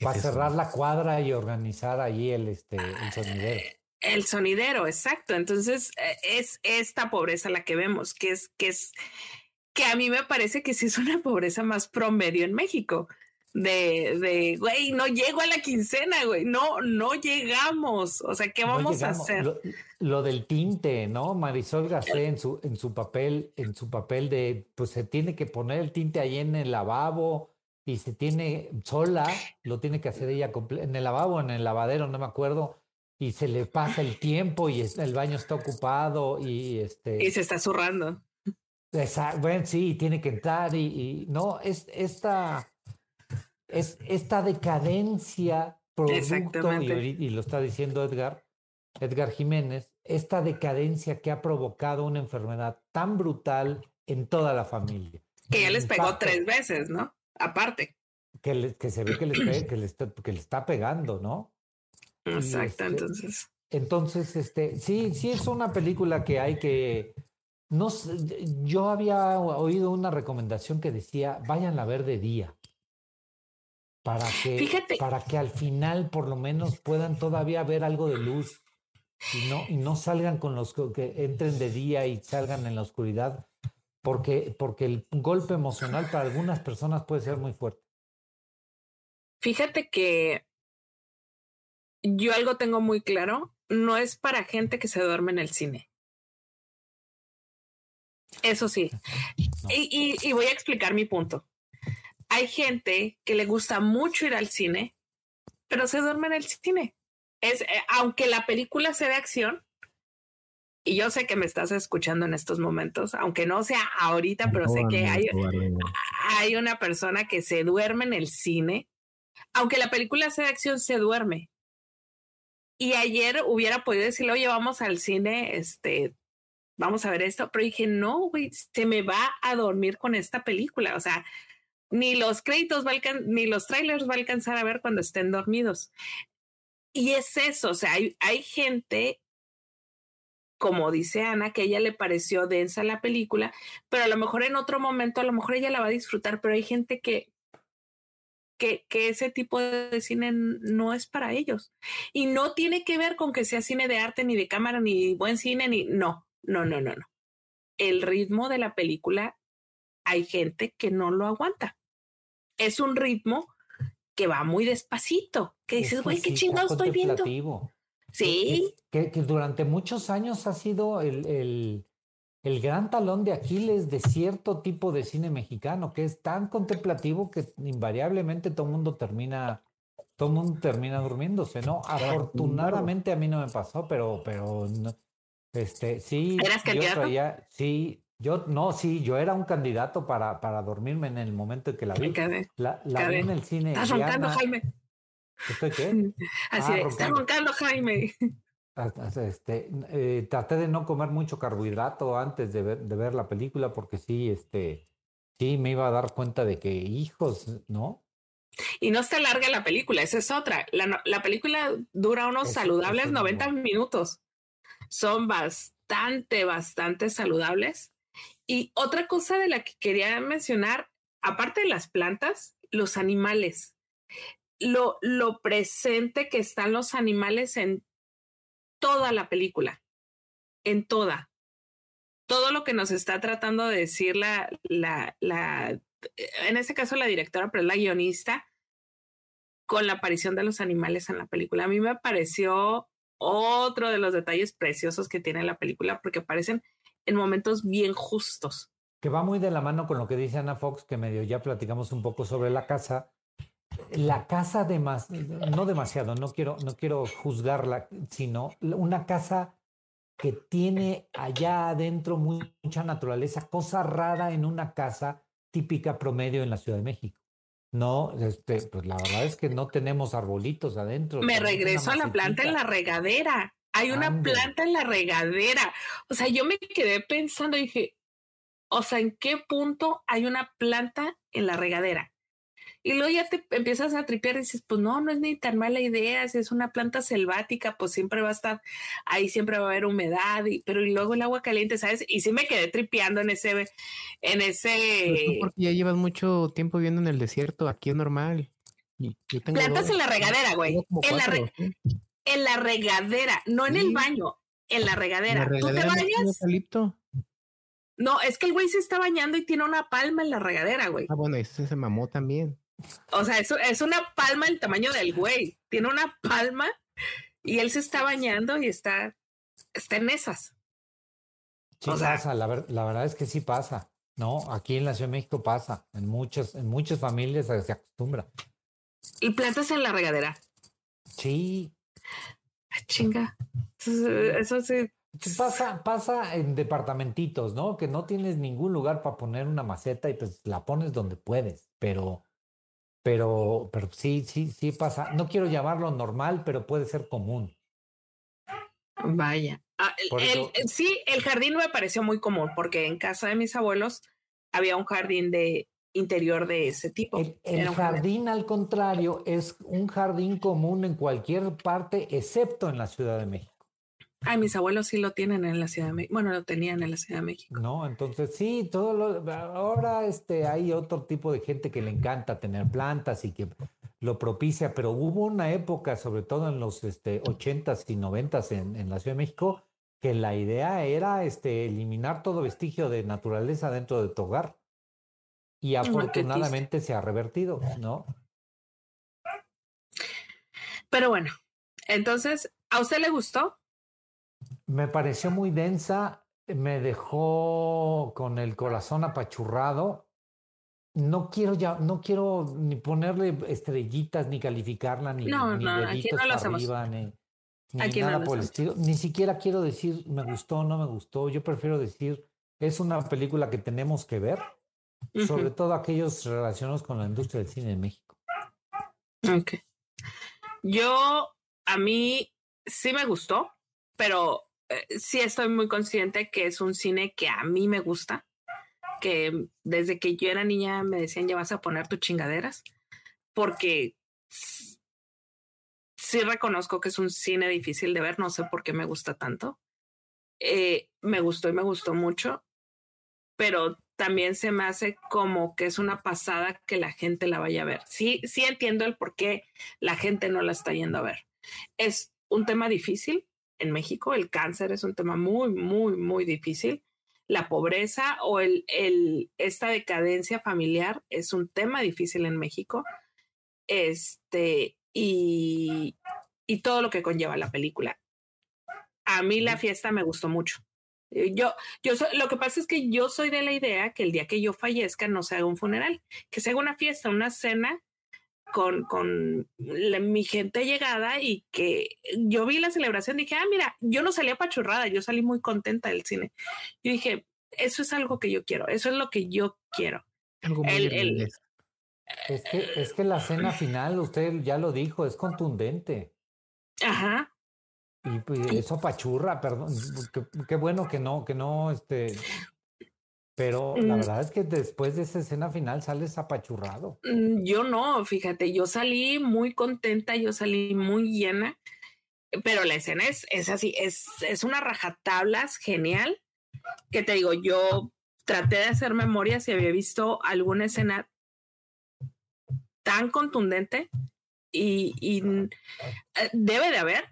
para cerrar la cuadra y organizar ahí el, este, el sonidero. El sonidero, exacto. Entonces, e, es esta pobreza la que vemos, que es, que es, que a mí me parece que sí es una pobreza más promedio en México. De, de, güey, no llego a la quincena, güey, no, no llegamos. O sea, ¿qué vamos a hacer? Lo, del tinte, ¿no? Marisol Gacé en su, en su papel, en su papel de, pues se tiene que poner el tinte ahí en el lavabo, y se tiene sola, lo tiene que hacer ella en el lavabo, en el lavadero, no me acuerdo, y se le pasa el tiempo y el baño está ocupado y este... Y se está zurrando. bueno, sí, tiene que entrar y, no, es esta, es esta decadencia producto, y, y lo está diciendo Edgar, Edgar Jiménez, esta decadencia que ha provocado una enfermedad tan brutal en toda la familia. Que ya les pegó tres veces, ¿no? aparte. Que, que se ve que le, que, le está, que le está pegando, ¿no? Exacto, este, entonces. Entonces, este, sí, sí es una película que hay que. No yo había oído una recomendación que decía, vayan a ver de día. Para que, para que al final por lo menos puedan todavía ver algo de luz y no, y no salgan con los que entren de día y salgan en la oscuridad porque, porque el golpe emocional para algunas personas puede ser muy fuerte. Fíjate que yo algo tengo muy claro, no es para gente que se duerme en el cine. Eso sí. <laughs> Y, y, voy a explicar mi punto. Hay gente que le gusta mucho ir al cine, pero se duerme en el cine. Es, eh, aunque la película sea de acción, y yo sé que me estás escuchando en estos momentos, aunque no sea ahorita, pero sé que hay, hay una persona que se duerme en el cine, aunque la película sea de acción, se duerme. Y ayer hubiera podido decirle, oye, vamos al cine, este, vamos a ver esto, pero dije, no, güey, se me va a dormir con esta película. O sea, ni los créditos va ni los trailers va a alcanzar a ver cuando estén dormidos. Y es eso, o sea, hay, hay gente, como dice Ana, que a ella le pareció densa la película, pero a lo mejor en otro momento, a lo mejor ella la va a disfrutar, pero hay gente que, que, que, ese tipo de cine no es para ellos. Y no tiene que ver con que sea cine de arte, ni de cámara, ni buen cine, ni no, no, no, no, no. El ritmo de la película, hay gente que no lo aguanta. Es un ritmo que va muy despacito, que dices, güey, qué chingado estoy viendo. Sí. que, que, durante muchos años ha sido el, el, el, gran talón de Aquiles de cierto tipo de cine mexicano, que es tan contemplativo que invariablemente todo el mundo termina, todo mundo termina durmiéndose, ¿no? Afortunadamente a mí no me pasó, pero, pero este, sí, yo, no, sí, yo era un candidato para, para dormirme en el momento en que la vi. La, la vi en el cine. Estás roncando, Jaime. ¿Estoy qué? <laughs> Así ah, está roncando, Jaime. Este, eh, traté de no comer mucho carbohidrato antes de ver, de ver la película porque sí, este, sí me iba a dar cuenta de que, hijos, ¿no? Y no está larga la película, esa es otra. La, la película dura unos saludables 90 minutos son bastante, bastante saludables. Y otra cosa de la que quería mencionar, aparte de las plantas, los animales. Lo, lo presente que están los animales en toda la película, en toda. Todo lo que nos está tratando de decir la, la, la, en este caso la directora, pero la guionista, con la aparición de los animales en la película. A mí me pareció otro de los detalles preciosos que tiene la película porque aparecen en momentos bien justos. Que va muy de la mano con lo que dice Ana Fox, que medio ya platicamos un poco sobre la casa. La casa de más, no demasiado, no quiero, no quiero juzgarla, sino una casa que tiene allá adentro mucha naturaleza, cosa rara en una casa típica promedio en la Ciudad de México. No, este, pues la verdad es que no tenemos arbolitos adentro. Me regreso a la planta en la regadera. Hay una planta en la regadera. O sea, yo me quedé pensando y dije, o sea, ¿en qué punto hay una planta en la regadera? Y luego ya te empiezas a tripear y dices, pues no, no es ni tan mala idea, si es una planta selvática, pues siempre va a estar, ahí siempre va a haber humedad, y, pero y luego el agua caliente, ¿sabes? Y sí me quedé tripeando en ese, en ese... porque ya llevas mucho tiempo viviendo en el desierto, aquí es normal. Plantas en la regadera, güey. En la, en la regadera, no en el baño, en la regadera. ¿Tú te bañas? No, es que el güey se está bañando y tiene una palma en la regadera, güey. Ah, bueno, ese se mamó también. O sea, eso es una palma el tamaño del güey. Tiene una palma y él se está bañando y está, está en esas. Sí pasa, la, verdad es que sí pasa. No, aquí en la Ciudad de México pasa. En muchas, en muchas familias se acostumbra. ¿Y plantas en la regadera? Sí. Ay, chinga. Eso sí. Pasa, pasa en departamentitos, ¿no? Que no tienes ningún lugar para poner una maceta y pues la pones donde puedes, pero pero, pero sí, sí, sí pasa. No quiero llamarlo normal, pero puede ser común. Vaya. Ah, sí, el jardín me pareció muy común porque en casa de mis abuelos había un jardín de interior de ese tipo. El, jardín, al contrario, es un jardín común en cualquier parte, excepto en la Ciudad de México. Ay, mis abuelos sí lo tienen en la Ciudad de México. Bueno, lo tenían en la Ciudad de México. No, entonces sí, todo lo, ahora este, hay otro tipo de gente que le encanta tener plantas y que lo propicia, pero hubo una época, sobre todo en los este, 80s y 90s en, en la Ciudad de México, que la idea era este, eliminar todo vestigio de naturaleza dentro de tu hogar. Y afortunadamente se ha revertido, ¿no? Pero bueno, Entonces, ¿a usted le gustó? Me pareció muy densa, me dejó con el corazón apachurrado. No quiero ya, no quiero ni ponerle estrellitas, ni calificarla, ni, No, ni no, aquí deditos no para arriba, ni, ni Aquí nada por el estilo. Ni siquiera quiero decir me gustó o no me gustó. Yo prefiero decir es una película que tenemos que ver, sobre todo aquellos relacionados con la industria del cine en México. ok. Yo, a mí sí me gustó, pero eh, sí estoy muy consciente que es un cine que a mí me gusta, que desde que yo era niña me decían ya vas a poner tus chingaderas, porque sí reconozco que es un cine difícil de ver, no sé por qué me gusta tanto. Eh, me gustó y me gustó mucho, pero también se me hace como que es una pasada que la gente la vaya a ver. Sí, sí entiendo el por qué la gente no la está yendo a ver. Es un tema difícil en México, el cáncer es un tema muy, muy, muy difícil. La pobreza o el, el, esta decadencia familiar es un tema difícil en México. Este, y, y todo lo que conlleva la película. A mí la fiesta me gustó mucho. Eh, Yo, yo lo que pasa es que yo soy de la idea que el día que yo fallezca no se haga un funeral, que se haga una fiesta, una cena con, con la- mi gente llegada y que yo vi la celebración, dije, ah, mira, yo no salí apachurrada, yo salí muy contenta del cine. Yo dije, eso es algo que yo quiero, eso es lo que yo quiero. Algo muy El- el- irlandés. Es que, es que la cena final, usted ya lo dijo, es contundente. Ajá. Y pues, eso apachurra, perdón. Qué, qué bueno que no, que no, este. Pero la Mm. verdad es que después de esa escena final sales apachurrado. Mm, Yo no, fíjate, yo salí muy contenta, yo salí muy llena, pero la escena es, es así, es, es una rajatablas genial, que te digo, yo traté de hacer memoria si había visto alguna escena tan contundente y, y, eh, debe de haber,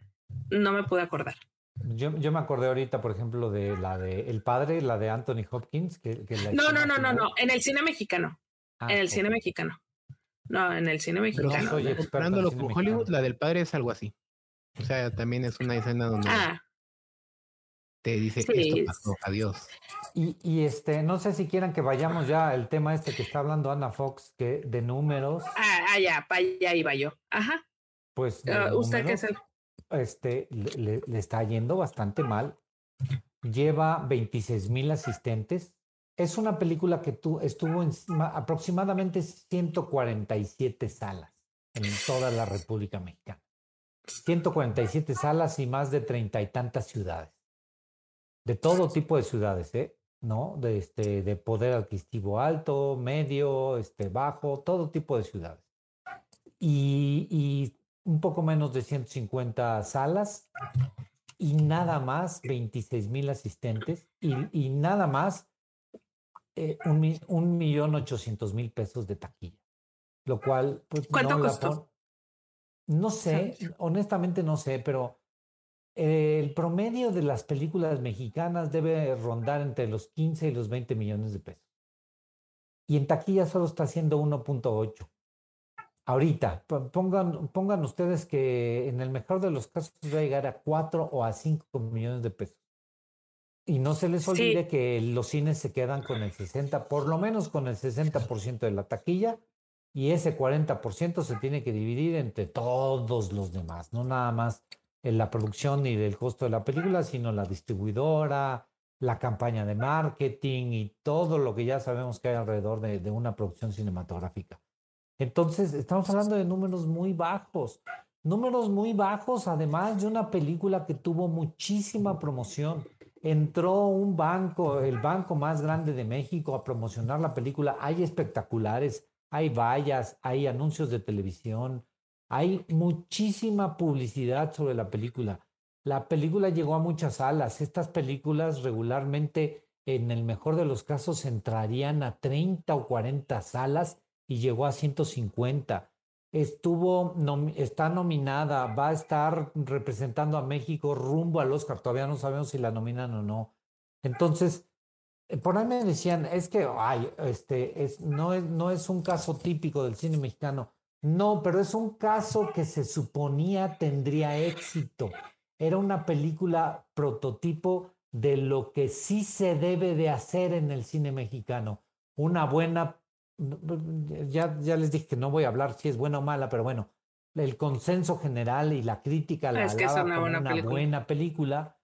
no me pude acordar. Yo, yo me acordé ahorita, por ejemplo, de la de El Padre, la de Anthony Hopkins. Que, que la No, no, no, no, no, en el cine mexicano, Ah, en el cine mexicano. No, en el cine Pero mexicano. soy comparándolo cine con mexicano. Hollywood, la del padre es algo así. O sea, también es una escena donde Ah, te dice sí, esto es- pasó, adiós. Y, y este, no sé si quieran que vayamos ya al tema este que está hablando Ana Fox, que de números, ah, ah, ya, para allá iba yo. Ajá. pues Ah, ¿Usted qué es el? Este, le, le- está yendo bastante mal. Lleva 26 mil asistentes. Es una película que tú, estuvo en ma- aproximadamente 147 salas en toda la República Mexicana. 147 salas y más de treinta y tantas ciudades. De todo tipo de ciudades, ¿eh? ¿No? De, este, de poder adquisitivo alto, medio, este, bajo, todo tipo de ciudades. Y, y un poco menos de 150 salas y nada más 26 mil asistentes y, y nada más eh, un, un millón ochocientos mil pesos de taquilla. Lo cual, pues, ¿Cuánto no la costó? pon- No sé, honestamente no sé, pero eh, el promedio de las películas mexicanas debe rondar entre los 15 y los 20 millones de pesos. Y en taquilla solo está haciendo 1.8. Ahorita, po- pongan, pongan ustedes que en el mejor de los casos va a llegar a 4 o a 5 millones de pesos. Y no se les Sí. olvide que los cines se quedan con el 60, por lo menos con el 60% de la taquilla, y ese 40% se tiene que dividir entre todos los demás, no nada más en la producción ni del costo de la película, sino la distribuidora, la campaña de marketing y todo lo que ya sabemos que hay alrededor de, de una producción cinematográfica. Entonces, estamos hablando de números muy bajos. Números muy bajos, además de una película que tuvo muchísima promoción. Entró un banco, el banco más grande de México, a promocionar la película. Hay espectaculares, hay vallas, hay anuncios de televisión, hay muchísima publicidad sobre la película. La película llegó a muchas salas. Estas películas regularmente, en el mejor de los casos, entrarían a 30 o 40 salas y llegó a 150. Estuvo, está nominada, va a estar representando a México rumbo al Oscar. Todavía no sabemos si la nominan o no. Entonces, eh, por ahí me decían, es que, ay, este, es, no, es, no es un caso típico del cine mexicano. No, pero es un caso que se suponía tendría éxito. Era una película prototipo de lo que sí se debe de hacer en el cine mexicano. Una buena, ya, ya les dije que no voy a hablar si es buena o mala, pero bueno, el consenso general y la crítica la Es que es una buena una película. buena película,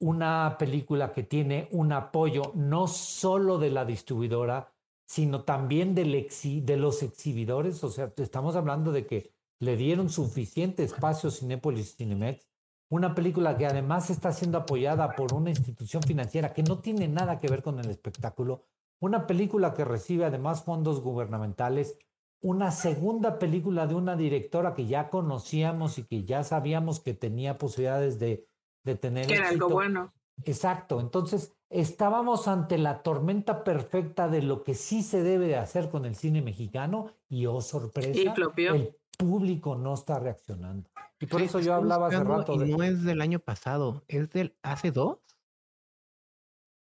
una película que tiene un apoyo no solo de la distribuidora, sino también del exhi- de los exhibidores. O sea, estamos hablando de que le dieron suficiente espacio a Cinépolis y Cinemex. Una película que además está siendo apoyada por una institución financiera que no tiene nada que ver con el espectáculo. Una película que recibe además fondos gubernamentales. Una segunda película de una directora que ya conocíamos y que ya sabíamos que tenía posibilidades de, de tener Que era algo éxito. bueno. Exacto, entonces estábamos ante la tormenta perfecta de lo que sí se debe de hacer con el cine mexicano y oh sorpresa, Y el público no está reaccionando. Y por Sí, eso yo hablaba hace rato y de... no es del año pasado, es del hace dos.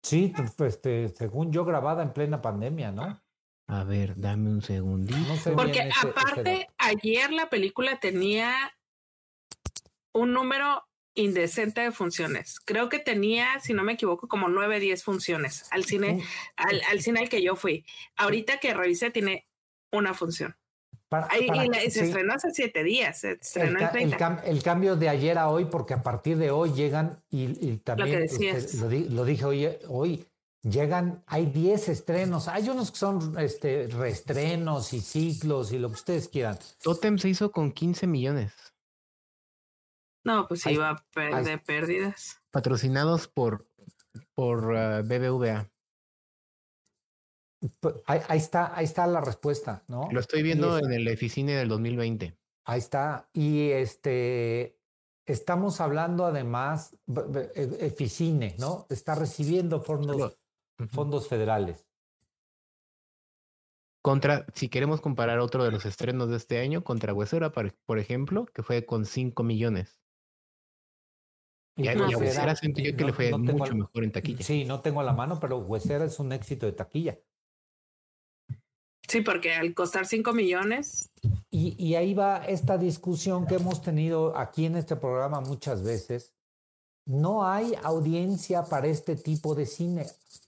Sí, pues, este, según yo grabada en plena pandemia, ¿no? A ver, dame un segundito. No sé Porque ese aparte, ayer la película tenía un número indecente de funciones. Creo que tenía, si no me equivoco, como 9, 10 funciones al cine, al, al cine al que yo fui. Ahorita que revisé, tiene una función. Para- Ahí- para- y la- se sí, estrenó hace siete días, se el, estrenó el el 30. cam- el cambio de ayer a hoy, porque a partir de hoy llegan, y, y también este, lo, di- lo dije hoy, hoy, llegan, hay 10 estrenos, hay unos que son este, reestrenos y ciclos y lo que ustedes quieran. Totem se hizo con 15 millones, No, pues iba a per- ahí- de pérdidas. patrocinados por, por ah, BBVA. Pues, Ahí, ahí está, ahí está la respuesta, ¿no? Lo estoy viendo en el Eficine del 2020. Ahí está. Y este, estamos hablando además, e- Eficine, ¿no? Está recibiendo fondos, fondos federales. Contra, si queremos comparar otro de los estrenos de este año, contra Huesera, por, ejemplo, que fue con 5 millones. Y a, No, y a Huesera siento yo que no- le fue no mucho mejor en taquilla. Sí, no tengo a la mano, pero Huesera es un éxito de taquilla. Sí, porque al costar 5 millones, Y, y ahí va esta discusión que hemos tenido aquí en este programa muchas veces. No hay audiencia para este tipo de cine.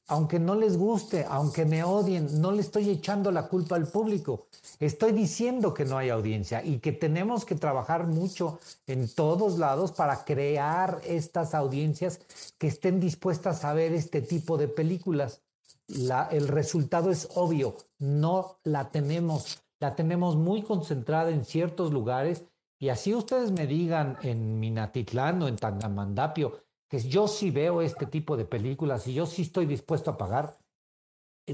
Aunque no les guste, aunque me odien, no le estoy echando la culpa al público. Estoy diciendo que no hay audiencia y que tenemos que trabajar mucho en todos lados para crear estas audiencias que estén dispuestas a ver este tipo de películas. La- el resultado es obvio, no la tenemos, la tenemos muy concentrada en ciertos lugares y así ustedes me digan en Minatitlán o en Tangamandapio que yo sí veo este tipo de películas y yo sí estoy dispuesto a pagar.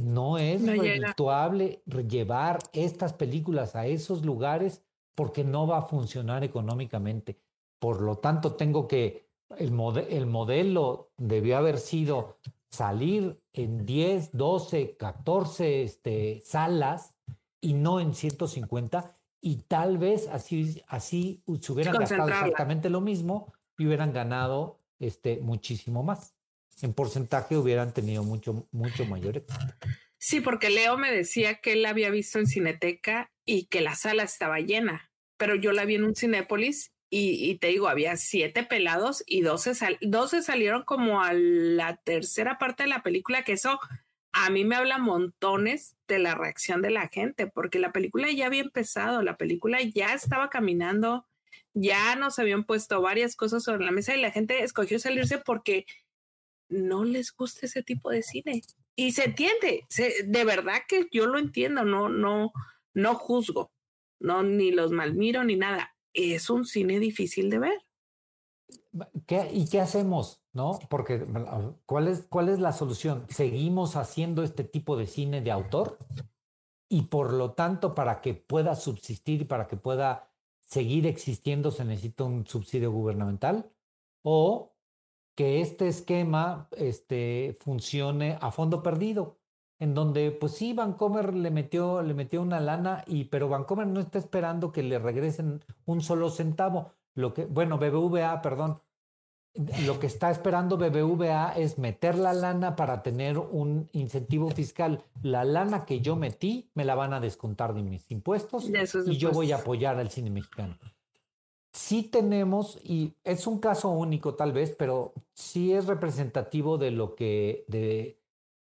No es No redituable llevar estas películas a esos lugares porque no va a funcionar económicamente. Por lo tanto, tengo que, el, mode- el modelo debió haber sido salir en 10, 12, 14 este, salas y no en 150 y tal vez así, así se hubieran gastado exactamente lo mismo y hubieran ganado este, muchísimo más. En porcentaje hubieran tenido mucho, mucho mayor éxito. Sí, porque Leo me decía que él la había visto en Cineteca y que la sala estaba llena, pero yo la vi en un Cinépolis y, te digo, había siete pelados y 12, sal- 12 salieron como a la tercera parte de la película, que eso a mí me habla montones de la reacción de la gente, porque la película ya había empezado, la película ya estaba caminando, ya nos habían puesto varias cosas sobre la mesa y la gente escogió salirse porque no les gusta ese tipo de cine y se entiende, se- de verdad que yo lo entiendo, no, no, no juzgo, no, ni los malmiro ni nada. Es un cine difícil de ver. ¿Qué- ¿Y qué hacemos? ¿No? Porque ¿cuál es, ¿cuál es la solución? ¿Seguimos haciendo este tipo de cine de autor? Y por lo tanto, para que pueda subsistir y para que pueda seguir existiendo, se necesita un subsidio gubernamental. O que este esquema este, funcione a fondo perdido, en donde, pues sí, Vancomer le metió, le metió una lana, y, pero Vancomer no está esperando que le regresen un solo centavo. Lo que, bueno, BBVA, perdón, lo que está esperando BBVA es meter la lana para tener un incentivo fiscal. La lana que yo metí me la van a descontar de mis impuestos y yo voy a apoyar al cine mexicano. Sí tenemos, y es un caso único tal vez, pero sí es representativo de lo que, de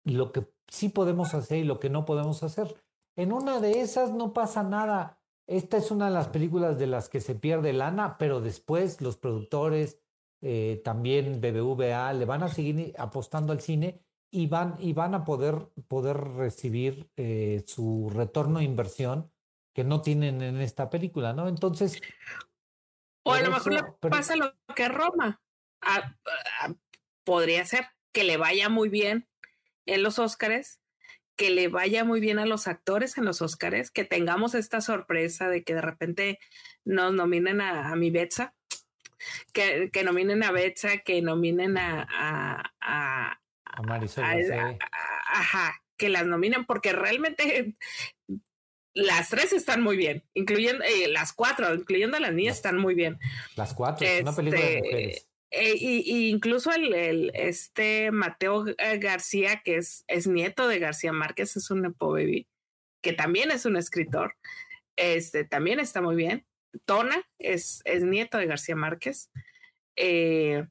lo que sí podemos hacer y lo que no podemos hacer. En una de esas no pasa nada. Esta es una de las películas de las que se pierde lana, pero después los productores, eh, también BBVA, le van a seguir apostando al cine y van, y van a poder, poder recibir eh, su retorno de inversión que no tienen en esta película, ¿no? Entonces... O a lo mejor le pasa lo que a Roma. Ah, podría ser que le vaya muy bien en los Óscares, que le vaya muy bien a los actores en los Óscares, que tengamos esta sorpresa de que de repente nos nominen a, a mi Betsa, que, que nominen a Betsa, que nominen a, a, a, a Marisol. ajá, que las nominen porque realmente <laughs> las tres están muy bien, incluyendo eh, las cuatro, incluyendo a las niñas, están muy bien. Las cuatro, es una película de este, mujeres. Y, incluso el, este Mateo García, que es, es nieto de García Márquez, es un Nepo Baby, que también es un escritor, este también está muy bien. Tona es, es nieto de García Márquez. Eh,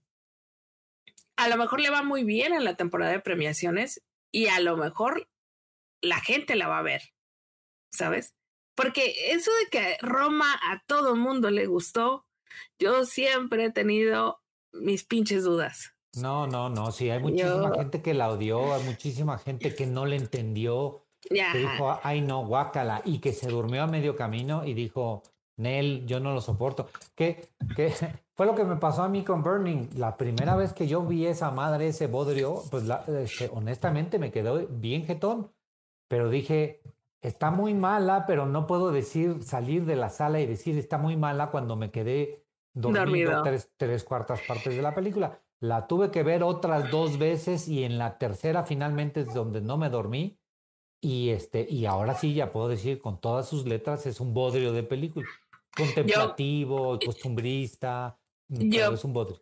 a lo mejor le va muy bien en la temporada de premiaciones y a lo mejor la gente la va a ver, ¿sabes? Porque eso de que Roma a todo mundo le gustó, yo siempre he tenido mis pinches dudas. No, no, no, sí, hay muchísima gente que la odió, hay muchísima gente que no le entendió, que dijo, ay no, guácala, y que se durmió a medio camino y dijo, Nel, yo no lo soporto. ¿Qué, qué <laughs> fue lo que me pasó a mí con Burning? La primera vez que yo vi esa madre, ese bodrio, pues este, honestamente me quedó bien jetón, pero dije, está muy mala, pero no puedo decir, salir de la sala y decir está muy mala cuando me quedé dormido, Tres, tres cuartas partes de la película. La tuve que ver otras dos veces y en la tercera finalmente es donde no me dormí. Y, este, y ahora sí ya puedo decir con todas sus letras es un bodrio de película. Contemplativo, costumbrista. Mm, yo, es un bodrio.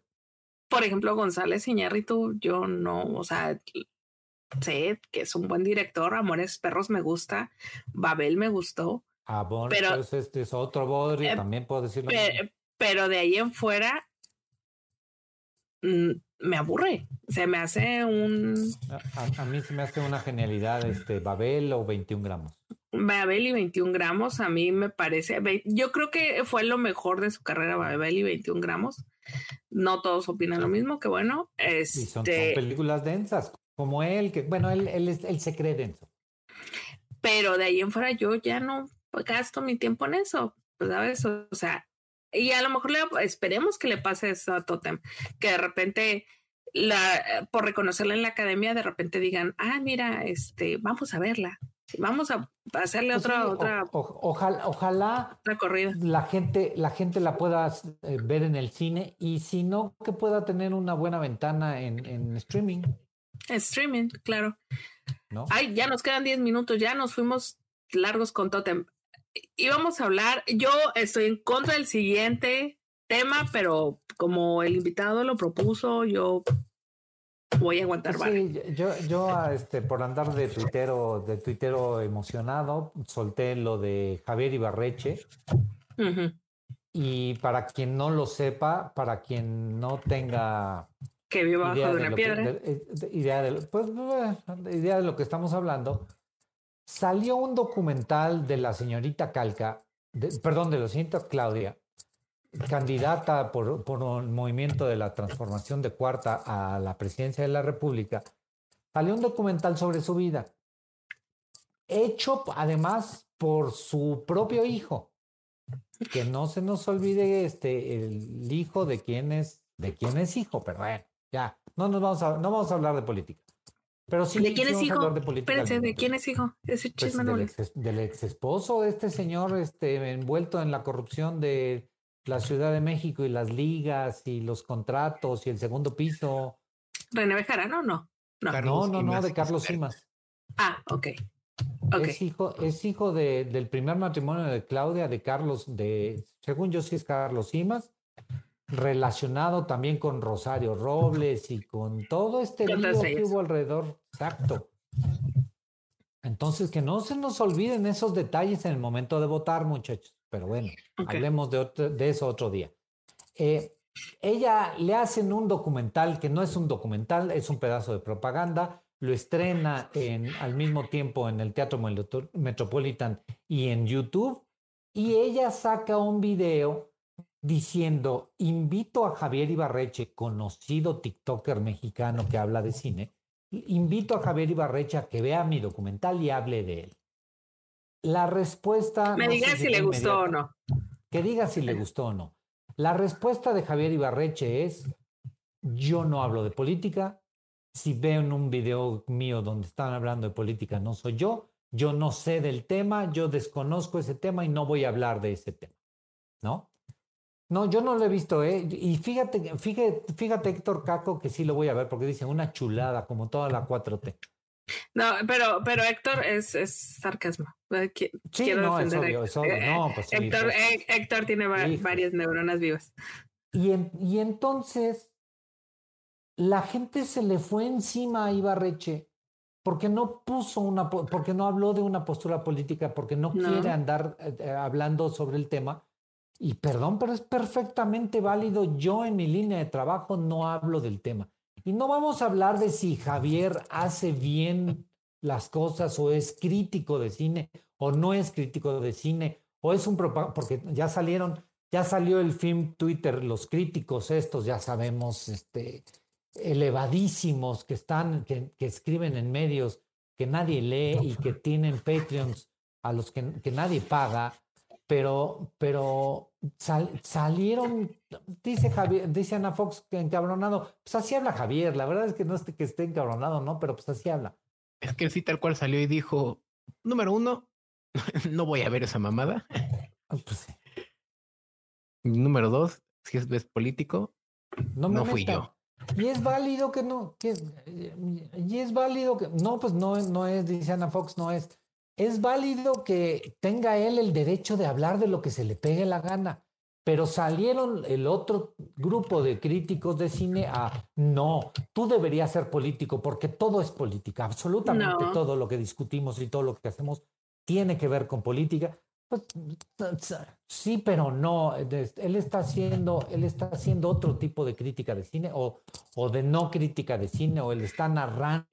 Por ejemplo, González Iñárritu, yo no, o sea, sé que es un buen director. Amores Perros me gusta. Babel me gustó. Amores pero, este es otro bodrio, eh, también puedo decirlo pero de ahí en fuera mm, me aburre. Se me hace un. A, mí se me hace una genialidad este Babel o 21 gramos. Babel y 21 gramos, a mí me parece. Yo creo que fue lo mejor de su carrera, Babel y 21 gramos. No todos opinan lo mismo, que bueno. Este... son, películas densas, como él, que bueno, él, él, él se cree denso. Pero de ahí en fuera yo ya no gasto mi tiempo en eso. Pues, ¿sabes? O sea, y a lo mejor le, esperemos que le pase eso a Totem, que de repente, la, por reconocerla en la academia, de repente digan, ah, mira, este, vamos a verla, vamos a hacerle pues otra, otra, ojalá, ojalá la gente, la gente la pueda eh, ver en el cine y si no, que pueda tener una buena ventana en, en streaming. streaming, claro. ¿No? Ay, ya nos quedan 10 minutos, ya nos fuimos largos con Totem íbamos a hablar, yo estoy en contra del siguiente tema, pero como el invitado lo propuso, yo voy a aguantar. Sí, yo, yo este, por andar de tuitero, de tuitero emocionado, solté lo de Javier Ibarreche. Y para quien no lo sepa, para quien no tenga que viva bajo de una piedra. idea, de, pues, idea de lo que estamos hablando salió un documental de la señorita Calca, perdón, de la señorita Claudia, candidata por, por un movimiento de la transformación de cuarta a la presidencia de la República, salió un documental sobre su vida, hecho además por su propio hijo. Que no se nos olvide este, el hijo de quién es, de quién es hijo, pero bueno, ya, no nos vamos a, no vamos a hablar de política. Pero sí, ¿De quién es hijo? De Espérense, ¿de quién es hijo? Ese pues del, ex, del ex esposo, este señor este, envuelto en la corrupción de la Ciudad de México y las ligas y los contratos y el segundo piso. ¿René Bejarano no? No, no, no, no, de Carlos Simas. Ah, ok. okay. Es hijo, es hijo de, del primer matrimonio de Claudia, de Carlos, de, según yo sí es Carlos Simas, relacionado también con Rosario Robles y con todo este lío que hubo alrededor. Exacto. Entonces, que no se nos olviden esos detalles en el momento de votar, muchachos. Pero bueno, hablemos de, de, eso otro día. Eh, ella le hacen un documental que no es un documental, es un pedazo de propaganda. Lo estrena en, al mismo tiempo en el Teatro Metropolitan y en YouTube. Y ella saca un video diciendo, invito a Javier Ibarreche, conocido TikToker mexicano que habla de cine, invito a Javier Ibarreche a que vea mi documental y hable de él. La respuesta... Me diga si le gustó o no. Que diga si le gustó o no. La respuesta de Javier Ibarreche es, yo no hablo de política. Si veo en un video mío donde están hablando de política, no soy yo. Yo no sé del tema, yo desconozco ese tema y no voy a hablar de ese tema. ¿No? No, yo no lo he visto, ¿eh? Y fíjate, fíjate, fíjate, Héctor Caco, que sí lo voy a ver porque dice una chulada, como toda la 4T. No, pero, pero Héctor es, es sarcasmo. Eh, sí, no, es obvio, es obvio. No, pues Héctor, pues. eh, Héctor, tiene varias neuronas vivas. Y, y entonces la gente se le fue encima a Ibarreche porque no puso una, porque no habló de una postura política, porque no, quiere andar eh, hablando sobre el tema y perdón, pero es perfectamente válido. Yo en mi línea de trabajo no hablo del tema. Y no vamos a hablar de si Javier hace bien las cosas o es crítico de cine o no es crítico de cine o es un porque ya salieron, ya salió el film Twitter, los críticos estos, ya sabemos, este, elevadísimos que están, que, que escriben en medios que nadie lee y que tienen Patreons a los que, que nadie paga pero, pero salieron, dice Javier, dice Ana Fox que encabronado, pues así habla Javier, la verdad es que no es que esté encabronado, ¿no? Pero pues así habla. Es que sí, tal cual salió y dijo, número uno, <laughs> no voy a ver esa mamada. Ah, pues número dos, si es, político, no, no fui yo. Y es válido que no, que, y es válido que, no, pues no, no es, dice Ana Fox, no es es válido que tenga él el derecho de hablar de lo que se le pegue la gana, pero salieron el otro grupo de críticos de cine a, no, tú deberías ser político porque todo es política, absolutamente todo lo que discutimos y todo lo que hacemos tiene que ver con política. Pues, sí, pero no. Él está haciendo, él está haciendo otro tipo de crítica de cine o, o de no crítica de cine, o él está narrando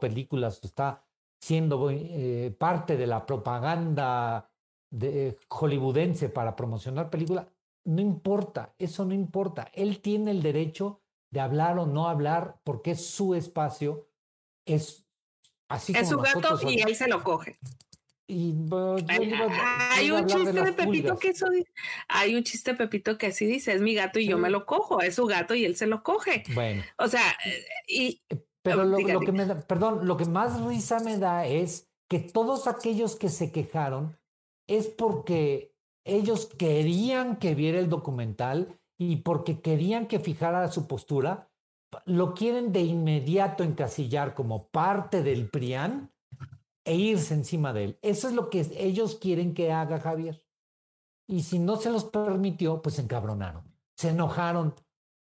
películas, está siendo eh, parte de la propaganda de, hollywoodense para promocionar películas, no importa, eso no importa. Él tiene el derecho de hablar o no hablar porque es su espacio, es así es su gato y él se lo coge. Y, hay, un chiste de, Pepito que eso hay un chiste de Pepito que así dice, es mi gato y yo me lo cojo, es su gato y él se lo coge. Bueno. O sea, y eh, pero lo, que me da, perdón, lo que más risa me da es que todos aquellos que se quejaron es porque ellos querían que viera el documental y porque querían que fijara su postura, lo quieren de inmediato encasillar como parte del PRIAN e irse encima de él. Eso es lo que ellos quieren que haga Javier. Y si no se los permitió, pues se encabronaron, se enojaron,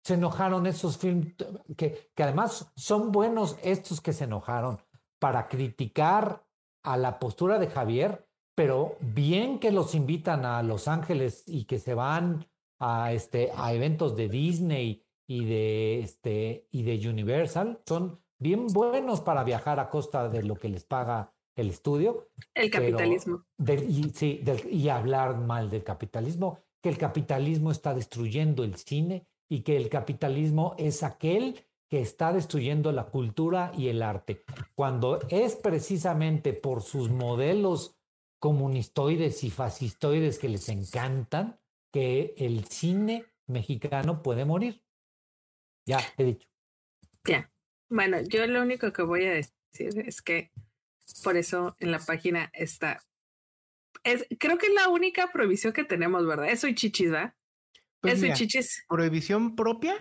se enojaron esos films, que, que además son buenos estos que se enojaron para criticar a la postura de Javier, pero bien que los invitan a Los Ángeles y que se van a, este, a eventos de Disney y de, este, y de Universal, son bien buenos para viajar a costa de lo que les paga el estudio. El capitalismo. y, sí, y hablar mal del capitalismo, que el capitalismo está destruyendo el cine, y que el capitalismo es aquel que está destruyendo la cultura y el arte, cuando es precisamente por sus modelos comunistoides y fascistoides que les encantan que el cine mexicano puede morir. Ya, he dicho. Ya. Bueno, yo lo único que voy a decir es que por eso en la página está. Es, creo que es la única prohibición que tenemos, ¿verdad? Eso y chichis, ¿verdad? Pues chichis. Prohibición propia,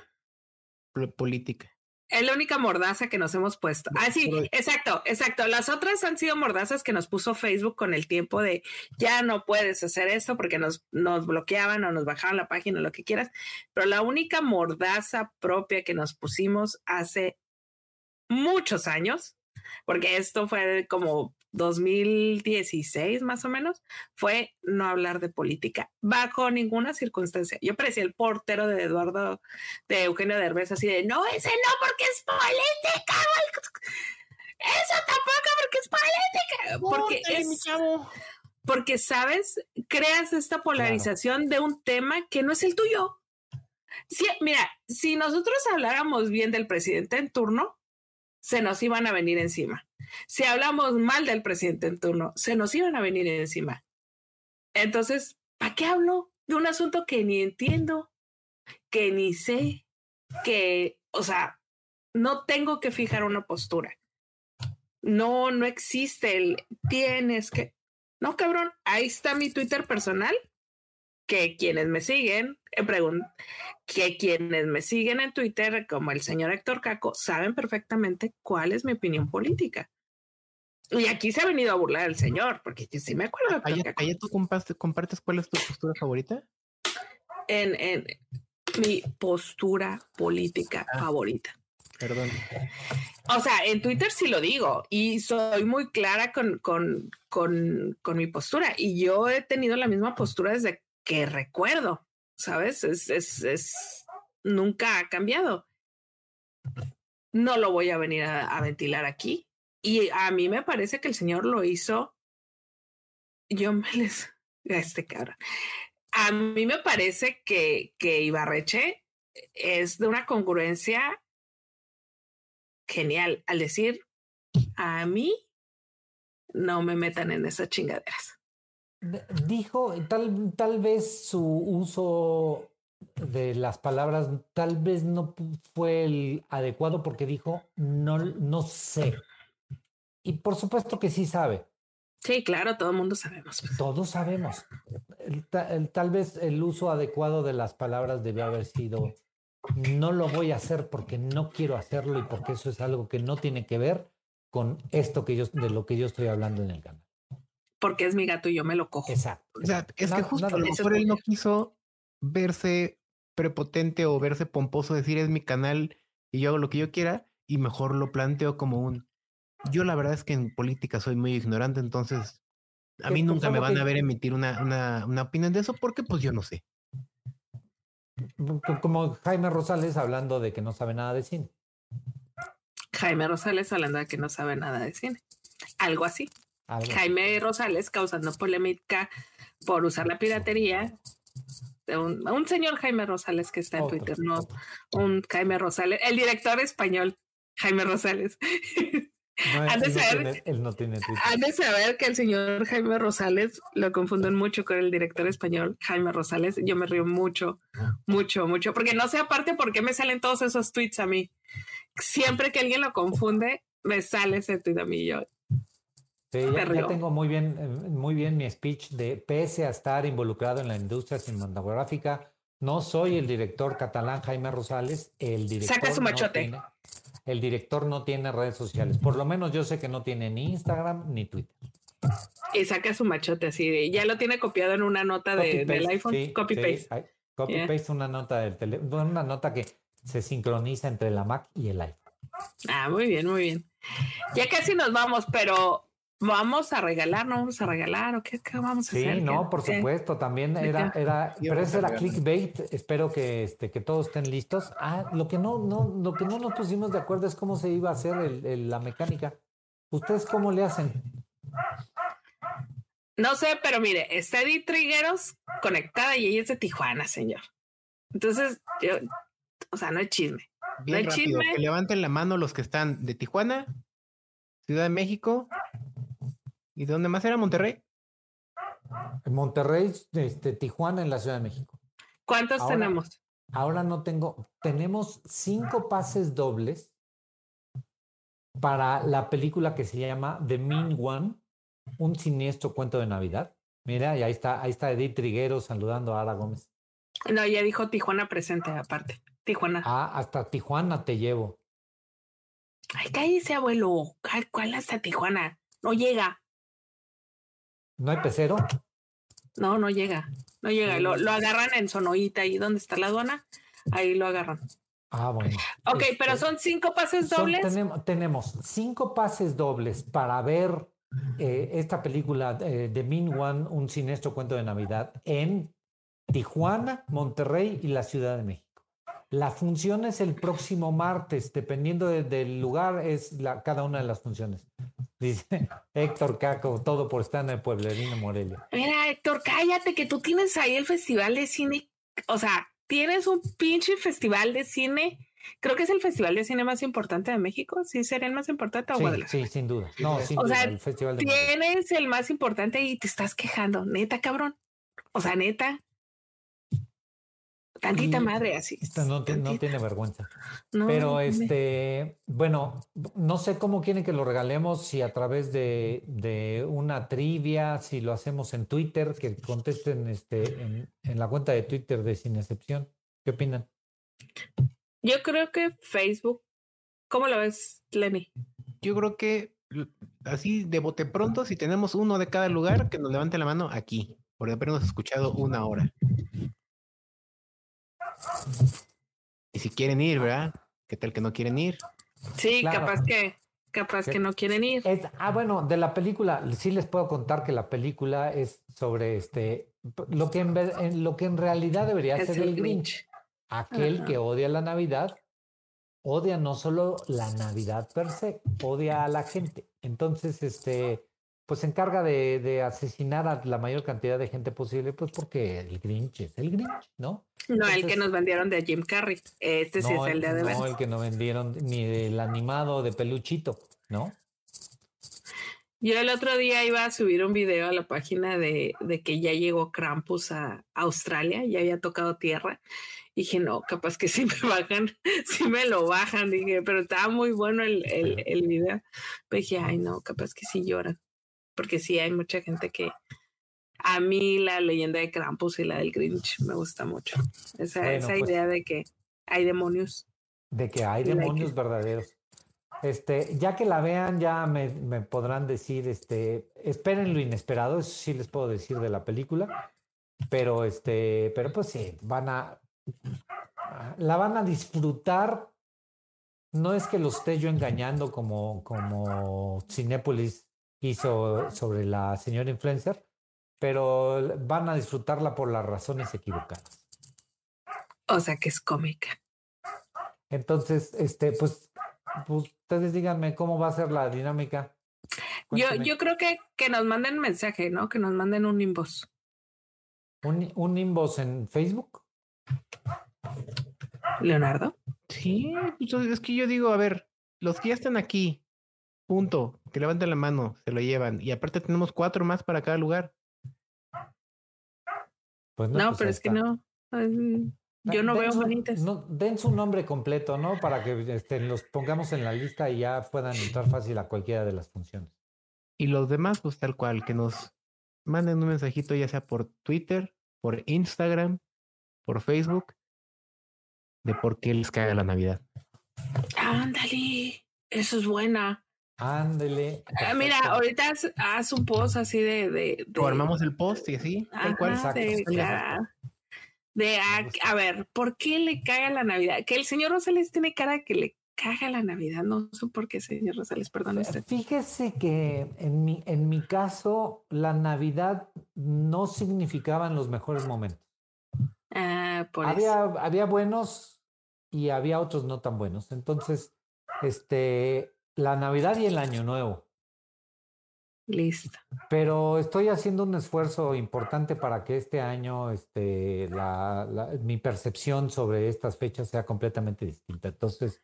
política. Es la única mordaza que nos hemos puesto. Ah, sí, exacto, exacto. Las otras han sido mordazas que nos puso Facebook con el tiempo de ya no puedes hacer esto porque nos, nos bloqueaban o nos bajaban la página, lo que quieras. Pero la única mordaza propia que nos pusimos hace muchos años, porque esto fue como 2016 más o menos, fue no hablar de política bajo ninguna circunstancia. Yo parecía el portero de Eduardo, de Eugenio Derbez, así de, no, ese no porque es política, eso tampoco porque es política, porque es... Porque, ¿sabes? Creas esta polarización de un tema que no es el tuyo. Sí, mira, si nosotros habláramos bien del presidente en turno, se nos iban a venir encima. Si hablamos mal del presidente en turno, se nos iban a venir encima. Entonces, ¿para qué hablo de un asunto que ni entiendo, que ni sé, que, o sea, no tengo que fijar una postura? No, no existe el tienes que. No, cabrón, ahí está mi Twitter personal que quienes me siguen, eh, que quienes me siguen en Twitter, como el señor Héctor Caco, saben perfectamente cuál es mi opinión política. Y aquí se ha venido a burlar el señor, porque yo sí me acuerdo. ¿Ahí tú compartes, cuál es tu postura favorita? En, en mi postura política ah, favorita. Perdón. O sea, en Twitter sí lo digo y soy muy clara con, con, con, con mi postura. Y yo he tenido la misma postura desde que recuerdo, ¿sabes? Es, es, es, nunca ha cambiado. No lo voy a venir a, ventilar aquí. Y a mí me parece que el señor lo hizo. Yo me les. <laughs> Este cabrón. A mí me parece que, que Ibarreche es de una congruencia genial al decir a mí no me metan en esas chingaderas. Dijo, tal, tal vez su uso de las palabras tal vez no fue el adecuado porque dijo no, no sé. Y por supuesto que sí sabe. Sí, claro, todo el mundo sabemos. Todos sabemos. tal vez el uso adecuado de las palabras debe haber sido no lo voy a hacer porque no quiero hacerlo y porque eso es algo que no tiene que ver con esto que yo de lo que yo estoy hablando en el canal porque es mi gato y yo me lo cojo. Exacto. O sea, es que justo a lo mejor él no quiso verse prepotente o verse pomposo, decir es mi canal y yo hago lo que yo quiera, y mejor lo planteo como un. Yo la verdad es que en política soy muy ignorante, entonces a mí nunca me van a ver emitir una, una, una opinión de eso porque pues yo no sé. Como Jaime Rosales hablando de que no sabe nada de cine. Jaime Rosales hablando de que no sabe nada de cine. Algo así. Jaime Rosales causando polémica por usar la piratería. Un, un señor Jaime Rosales que está en Twitter, no un Jaime Rosales, el director español Jaime Rosales. <laughs> han, de saber, de saber que el señor Jaime Rosales lo confunden mucho con el director español Jaime Rosales. Yo me río mucho, mucho, mucho, porque no sé aparte por qué me salen todos esos tweets a mí. Siempre que alguien lo confunde, me sale ese tweet a mí. Yo, Sí, ya, tengo muy bien, eh, muy bien mi speech de pese a estar involucrado en la industria cinematográfica, no soy el director catalán Jaime Rosales, el director. Saca su machote. el director no tiene redes sociales. Por lo menos yo sé que no tiene ni Instagram ni Twitter. Y saca su machote así ya lo tiene copiado en una nota de, del iPhone. copy paste. copy paste una nota del teléfono, una nota que se sincroniza entre la Mac y el iPhone. Ah, muy bien, muy bien. Ya casi nos vamos, pero vamos a regalar, no vamos a regalar o qué, vamos a hacer. Sí, no, por supuesto, también era, era, pero ese era clickbait. Espero que, este, que todos estén listos. Ah, lo que no, no, lo que no nos pusimos de acuerdo es cómo se iba a hacer el, la mecánica. ¿Ustedes cómo le hacen? No sé, pero mire, está Edith Trigueros conectada y ella es de Tijuana, señor. Entonces, yo, o sea, no hay chisme. no hay chisme. Que levanten la mano los que están de Tijuana, Ciudad de México, ¿Y dónde más era Monterrey? Monterrey, este, Tijuana en la Ciudad de México. ¿Cuántos tenemos? Ahora no tengo. Tenemos cinco pases dobles para la película que se llama The Mean One, un siniestro cuento de Navidad. Mira, y ahí está, ahí está Edith Triguero saludando a Ara Gómez. No, ya dijo Tijuana presente aparte. Tijuana. Ah, hasta Tijuana te llevo. Ay, cállese, abuelo. ¿Cuál hasta Tijuana? No llega. ¿No hay pecero? No, no llega. No llega. Lo, lo agarran en Sonoita, ahí donde está la aduana. Ahí lo agarran. Ah, bueno. Ok, pero este, son cinco pases dobles. tenemos, cinco pases dobles para ver eh, esta película de The Mean One, un siniestro cuento de Navidad, en Tijuana, Monterrey y la Ciudad de México. La función es el próximo martes, dependiendo del lugar, es la, cada una de las funciones. Dice Héctor Caco, todo por estar en el pueblerino Morelia. Mira, Héctor, cállate que tú tienes ahí el festival de cine. O sea, tienes un pinche festival de cine. Creo que es el festival de cine más importante de México. Sí, sería el más importante. Sí, sí, sin duda. No, sin o sea, el festival de tienes el más importante y te estás quejando. Neta, cabrón. O sea, neta. Tantita madre así. No, no, tiene vergüenza. Pero este, bueno, no sé cómo quieren que lo regalemos, si a través de, de una trivia, si lo hacemos en Twitter, que contesten este, en, en, la cuenta de Twitter de Sin Excepción. ¿Qué opinan? Yo creo que Facebook. ¿Cómo lo ves, Lenny? Yo creo que así de bote pronto, si tenemos uno de cada lugar, que nos levante la mano aquí, por habernos escuchado una hora. Y si quieren ir, ¿verdad? ¿Qué tal que no quieren ir? Sí, capaz que capaz que no quieren ir. ah, bueno, de la película, sí les puedo contar que la película es sobre este lo que en, lo que en realidad debería ser el Grinch. Aquel que odia la Navidad, odia no solo la Navidad per se, odia a la gente. Entonces, este, pues se encarga de, asesinar a la mayor cantidad de gente posible, pues porque el Grinch es el Grinch, ¿no? No, el que nos vendieron de Jim Carrey. Este sí es el de No, el que no vendieron ni del animado de peluchito, ¿no? Yo el otro día iba a subir un video a la página de, de que ya llegó Krampus a Australia, ya había tocado tierra. dije, no, capaz que sí me bajan, <laughs> sí me lo bajan. Dije, pero estaba muy bueno el, el, el video. Pero dije, ay, no, capaz que sí lloran porque sí hay mucha gente que a mí la leyenda de Krampus y la del Grinch me gusta mucho. Esa, esa pues idea de que hay demonios. De que hay demonios verdaderos. Este, ya que la vean, ya me, me, podrán decir, este, esperen lo inesperado, eso sí les puedo decir de la película. Pero este, pero pues sí, van a la van a disfrutar. No es que lo esté yo engañando como, como Cinépolis hizo sobre la señora influencer, pero van a disfrutarla por las razones equivocadas. O sea que es cómica. Entonces, este, pues, pues ustedes díganme cómo va a ser la dinámica. Yo, yo creo que, que nos manden mensaje, ¿no? Que nos manden un inbox. ¿Un, un inbox en Facebook? Leonardo. Sí, pues, es que yo digo, a ver, los que ya están aquí, Punto. Que levanten la mano, se lo llevan. Y aparte tenemos cuatro más para cada lugar. Pues no, pues pero es que no. Yo no veo bonitas. No, den su nombre completo, ¿no? Para que este, los pongamos en la lista y ya puedan entrar fácil a cualquiera de las funciones. Y los demás, pues tal cual, que nos manden un mensajito, ya sea por Twitter, por Instagram, por Facebook, de por qué les caga la Navidad. Ándale, eso es buena. Ándele. Ah, mira, ahorita haz, un post así de, de, O armamos el post y así, tal cual. De, a, ver, ¿por qué le caga la Navidad? Que el señor Rosales tiene cara que le caga la Navidad. No sé por qué, señor Rosales, perdón. Fíjese que en mi, en mi caso, la Navidad no significaban los mejores momentos. Ah, por había, había buenos y había otros no tan buenos. Entonces, este, la Navidad y el Año Nuevo. Listo. Pero estoy haciendo un esfuerzo importante para que este año este, la, mi percepción sobre estas fechas sea completamente distinta. Entonces,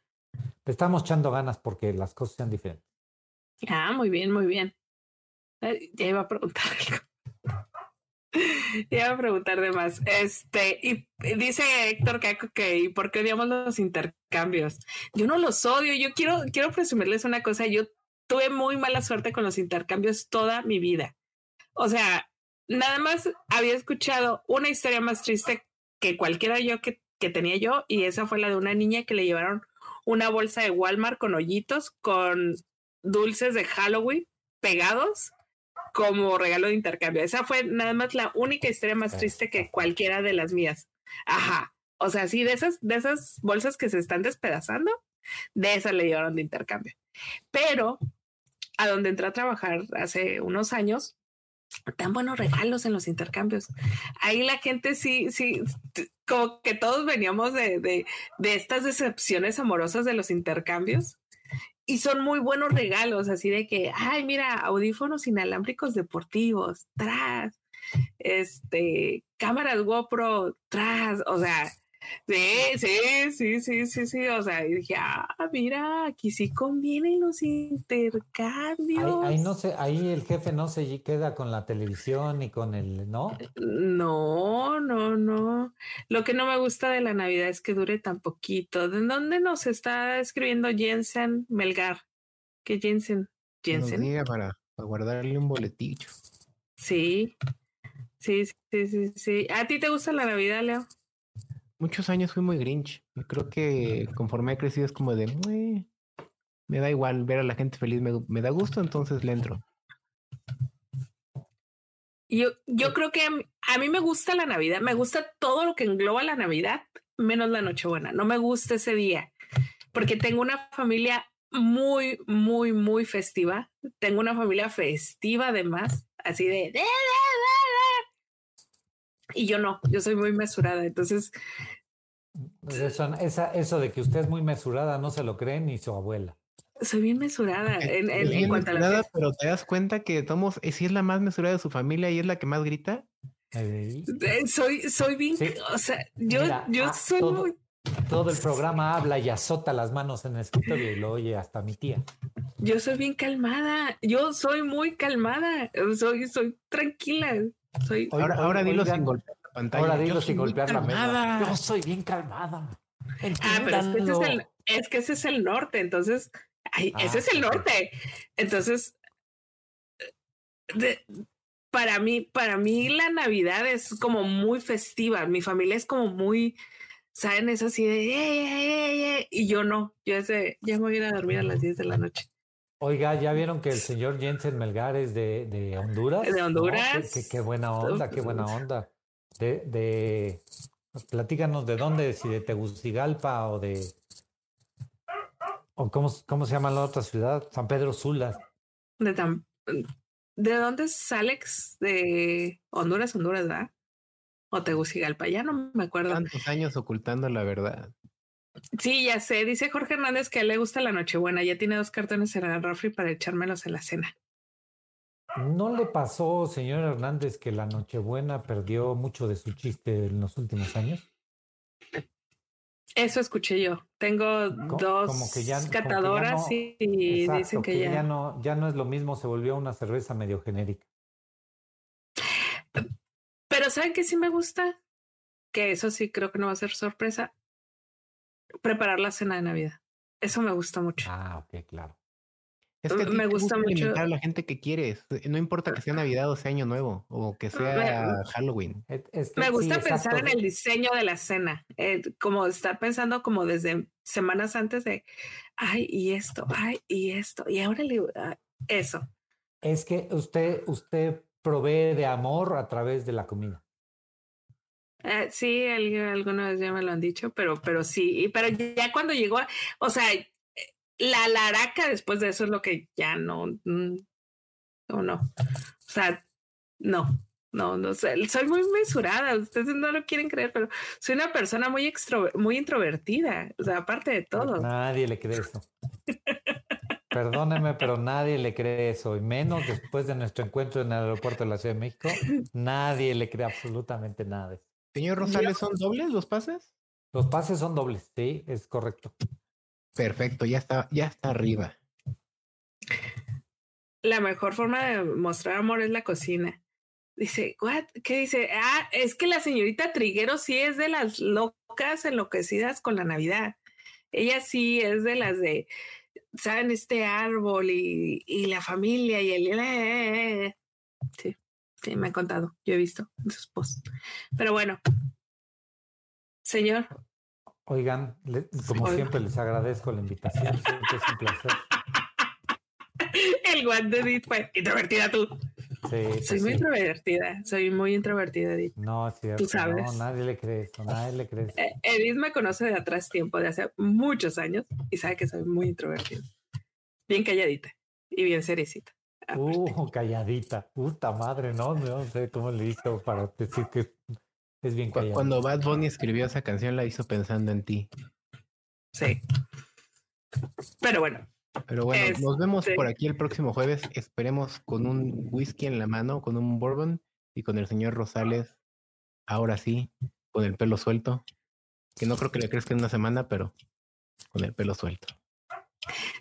estamos echando ganas porque las cosas sean diferentes. Ah, muy bien, muy bien. Ya iba a preguntar <laughs> algo. <laughs> iba a preguntar de más. Este, y dice Héctor Caco que ¿por qué odiamos los intercambios? Yo no los odio, yo quiero, quiero presumirles una cosa, yo tuve muy mala suerte con los intercambios toda mi vida. O sea, nada más había escuchado una historia más triste que cualquiera yo que, que tenía yo, y esa fue la de una niña que le llevaron una bolsa de Walmart con hoyitos, con dulces de Halloween pegados como regalo de intercambio. Esa fue nada más la única historia más triste que cualquiera de las mías. Ajá. O sea, sí, de esas, de esas bolsas que se están despedazando, de esas le llevaron de intercambio. Pero a donde entré a trabajar hace unos años, tan buenos regalos en los intercambios. Ahí la gente sí, sí, como que todos veníamos de, de, de estas decepciones amorosas de los intercambios y son muy buenos regalos, así de que, ay, mira, audífonos inalámbricos deportivos, tras, este, cámaras GoPro, tras, o sea, Sí, sí, sí, sí, sí, sí. O sea, y dije, ah, mira, aquí sí convienen los intercambios. Ahí, no sé, ahí el jefe no se queda con la televisión y con el, ¿no? No, no, no. Lo que no me gusta de la Navidad es que dure tan poquito. ¿De dónde nos está escribiendo Jensen Melgar? ¿Qué Jensen? Jensen. para, para guardarle un boletillo. Sí, sí, sí, sí, sí. ¿A ti te gusta la Navidad, Leo? Muchos años fui muy grinch. Creo que conforme he crecido es como de, me da igual ver a la gente feliz, me, da gusto, entonces le entro. Yo, yo creo que a mí, me gusta la Navidad, me gusta todo lo que engloba la Navidad, menos la Nochebuena. No me gusta ese día, porque tengo una familia muy, muy, muy festiva. Tengo una familia festiva además, así de y yo no, yo soy muy mesurada. Entonces. Pues eso, esa, eso de que usted es muy mesurada no se lo cree ni su abuela. Soy bien mesurada en, en, cuanto a la. Pero te das cuenta que Tomos, eh, si es la más mesurada de su familia y es la que más grita. Eh, soy, soy bien, o sea, yo, yo ah, soy todo, muy... todo el programa habla y azota las manos en el escritorio y lo oye hasta mi tía. Yo soy bien calmada, yo soy muy calmada, soy, soy tranquila ahora, ahora dilo sin golpear la pantalla. Ahora dilo sin golpear la mesa. Yo soy bien calmada. Ah, pero es que, ese es, el, es que ese es el norte, entonces, ese es el ah, norte. Entonces, para mí, para mí la Navidad es como muy festiva. Mi familia es como muy, ¿saben? Es así de, y yo no, yo ese, ya me voy a ir a dormir a las 10 de la noche. Oiga, ¿ya vieron que el señor Jensen Melgar es de, de Honduras? De Honduras. qué, buena onda, qué buena onda. De, de, platícanos de dónde, si de Tegucigalpa o de, o cómo, cómo se llama la otra ciudad, San Pedro Sula. De, ¿De dónde es Alex? De Honduras, Honduras, ¿verdad? O Tegucigalpa, ya no me acuerdo. Tantos años ocultando la verdad. Sí, ya sé. Dice Jorge Hernández que le gusta la Nochebuena. Ya tiene dos cartones en el refri para echármelos en la cena. ¿No le pasó, señor Hernández, que la Nochebuena perdió mucho de su chiste en los últimos años? Eso escuché yo. Tengo dos catadoras y, dicen que, ya... ya... no ya no es lo mismo, se volvió una cerveza medio genérica. Pero ¿saben qué sí me gusta? Que eso sí creo que no va a ser sorpresa preparar la cena de Navidad. Eso me gusta mucho. Ah, ok, claro. Es que me gusta mucho a la gente que quieres. No importa que sea Navidad o sea Año Nuevo o que sea Halloween. me gusta pensar en el diseño de la cena, eh, como estar pensando como desde semanas antes de, ay, y esto, ay, y esto, y ahora le, ah, eso. Es que usted, usted provee de amor a través de la comida. Eh, sí, alguna vez ya me lo han dicho, pero, pero sí, pero ya cuando llegó, o sea, la laraca después de eso es lo que ya no, mm, o no, o sea, no, no, no sé, soy muy mesurada, ustedes no lo quieren creer, pero soy una persona muy extro, muy introvertida, o sea, aparte de todo. Nadie le cree eso. <laughs> Perdóneme, pero nadie le cree eso, y menos después de nuestro encuentro en el aeropuerto de la Ciudad de México, nadie le cree absolutamente nada. Señor Rosales, ¿son dobles los pases? Los pases son dobles, sí, es correcto. Perfecto, ya está, ya está arriba. La mejor forma de mostrar amor es la cocina. Dice, ¿what? ¿Qué dice? Ah, es que la señorita Triguero sí es de las locas enloquecidas con la Navidad. Ella sí es de las de, ¿saben? Este árbol y, y la familia y el... Sí. Sí, me ha contado, yo he visto en sus posts. Pero bueno, señor, Oigan, le- como Oigan. siempre les agradezco la invitación, siempre es un placer. El guante de Edith fue introvertida tú. Sí, Soy muy introvertida, soy muy introvertida, Edith. No, es cierto, Tú sabes. no, nadie le cree eso, nadie le cree eso. Eh, Edith me conoce de atrás tiempo, de hace muchos años, y sabe que soy muy introvertida. Bien calladita y bien seriecita. Uh, calladita, puta madre, no, no sé cómo le hizo para decir que es bien calladita. Cuando Bad Bunny escribió esa canción la hizo pensando en ti. Sí. Pero bueno, Pero bueno, nos vemos Este- por aquí el próximo jueves. Esperemos con un whisky en la mano, con un bourbon y con el señor Rosales, ahora sí, con el pelo suelto. Que no creo que le crezca en una semana, pero con el pelo suelto.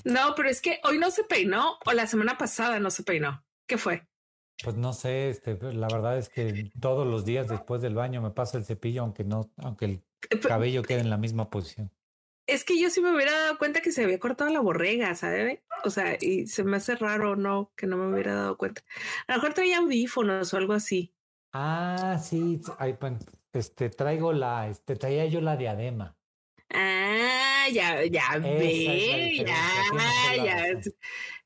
No, pero es que hoy no se peinó o la semana pasada no se peinó. ¿Qué fue? Pues no sé, este, la verdad es que todos los días después del baño me paso el cepillo, aunque no, aunque el Eh, cabello quede en la misma posición. Es que yo sí me hubiera dado cuenta que se había cortado la borrega, ¿sabe? O sea, y se me hace raro, ¿no? Que no me hubiera dado cuenta. A lo mejor traía audífonos o algo así. Ah, sí, bueno, este, traigo la, este, traía yo la diadema. Ah, ya, ya ve, ya, ya,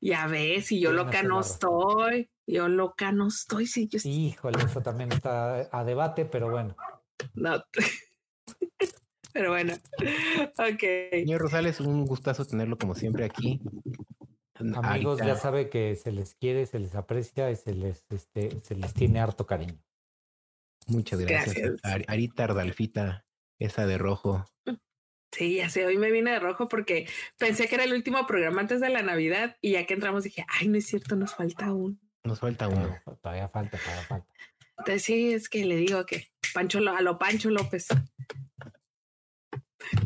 ya ves, y yo loca no estoy, yo loca no estoy, sí, yo Híjole, eso también está a debate, pero bueno. no. <laughs> Pero bueno, ok. Señor Rosales, un gustazo tenerlo como siempre aquí. Amigos, ya sabe que se les quiere, se les aprecia y se les, este, se les tiene harto cariño. Muchas gracias. Gracias. Ar- Arita Ardalfita, esa de rojo. Sí, ya sé, hoy me vine de rojo porque pensé que era el último programa antes de la Navidad y ya que entramos dije, ay, no es cierto, nos falta uno. Nos falta uno. Todavía, falta, todavía falta. Entonces sí, es que le digo que Pancho, a lo Pancho López.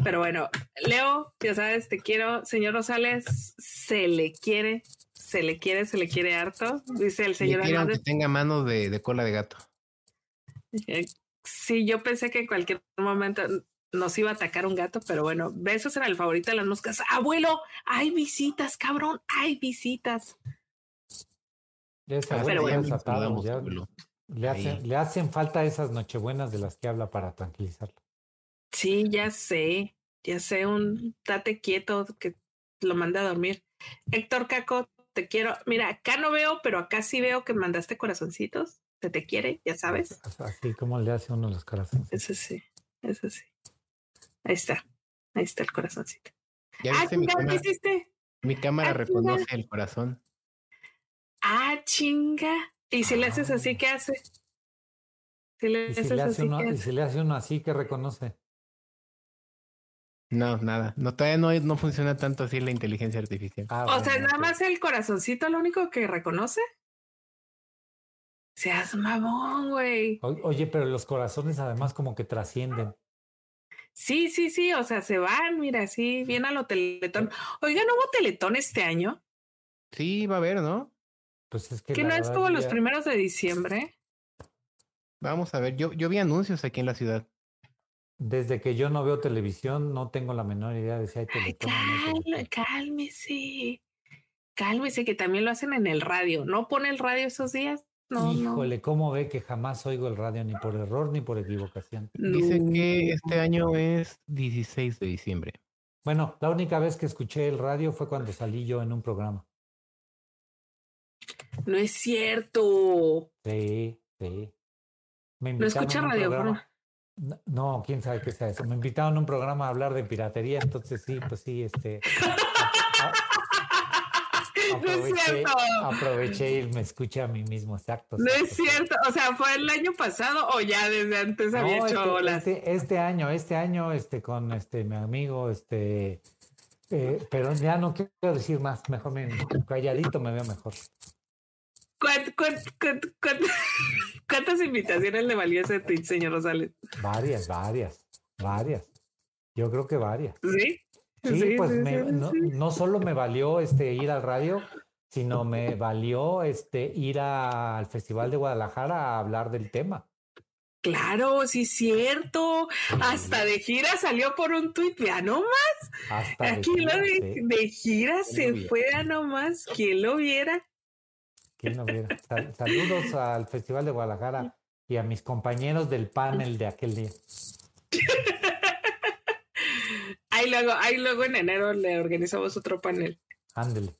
Pero bueno, Leo, ya sabes, te quiero. Señor Rosales, se le quiere, se le quiere, se le quiere harto. Dice el señor quiero que tenga manos de, de cola de gato. Eh, Sí, yo pensé que en cualquier momento nos iba a atacar un gato, pero bueno, besos en el favorito de las moscas. Abuelo, hay visitas, cabrón, hay visitas. Pero ya bueno. atado, ya le, hacen, le hacen falta esas nochebuenas de las que habla para tranquilizarlo. Sí, ya sé, ya sé, un date quieto que lo mande a dormir. Héctor Caco, te quiero. Mira, acá no veo, pero acá sí veo que mandaste corazoncitos. Se te quiere, ya sabes. Así como le hace uno los corazones. Eso sí, eso sí. Ahí está, ahí está el corazoncito. ¿Ya Ah, viste mi ¿qué cámara? hiciste? Mi cámara Ah, reconoce el corazón. Ah, chinga. Y si le haces así, ¿qué hace? Si le Y si, haces le hace así, uno, ¿qué y hace? si le hace uno así, que reconoce? No, nada. No, todavía no, no funciona tanto así la inteligencia artificial. Ah, O sea, bueno, nada ok. más el corazoncito lo único que reconoce. Seas mamón, güey. Oye, pero los corazones además como que trascienden. Sí, sí, sí, o sea, se van, mira, sí, bien a lo teletón. Oiga, ¿no hubo teletón este año? Sí, va a haber, ¿no? Pues es que Que no estuvo los primeros de diciembre. Vamos a ver. Yo, yo vi anuncios aquí en la ciudad. Desde que yo no veo televisión, no tengo la menor idea de si hay Ay, teletón cal- teletón. cálmese. Cálmese, que también lo hacen en el radio. ¿No pone el radio esos días? No, no. Híjole, ¿cómo ve que jamás oigo el radio ni por error ni por equivocación? Dice No. que este año es 16 de diciembre. Bueno, la única vez que escuché el radio fue cuando salí yo en un programa. No es cierto. Sí, sí. Me No escucha radio. programa- No, no, quién sabe qué sea eso. Me invitaron a un programa a hablar de piratería, entonces sí, pues sí, este. No es cierto. aproveché y me escuché a mí mismo, exacto. No es cierto. O sea, ¿fue el año pasado o ya desde antes había hecho este, las... este, este año, este año, este, con este mi amigo, este, eh, pero ya no quiero decir más, mejor me calladito me veo mejor. ¿Cuánt- cuánt- cuánt- cuánt- <laughs> ¿Cuántas invitaciones le valió ese tweet, señor Rosales? Varias, varias, varias. Yo creo que varias. ¿Sí? <laughs> Sí, pues sí, me- sí, no, solo me valió este ir al radio, sino me valió este ir a- al Festival de Guadalajara a hablar del tema. Claro, sí, cierto. Hasta de gira salió por un tuit, ya no más. Hasta de Aquí lo gira, de, sí. de gira lo se viera? fue a nomás. ¿Quién lo viera? ¿Quién lo viera? Sal- saludos al Festival de Guadalajara y a mis compañeros del panel de aquel día. <laughs> ahí luego, ahí luego en enero le organizamos otro panel. Ándele.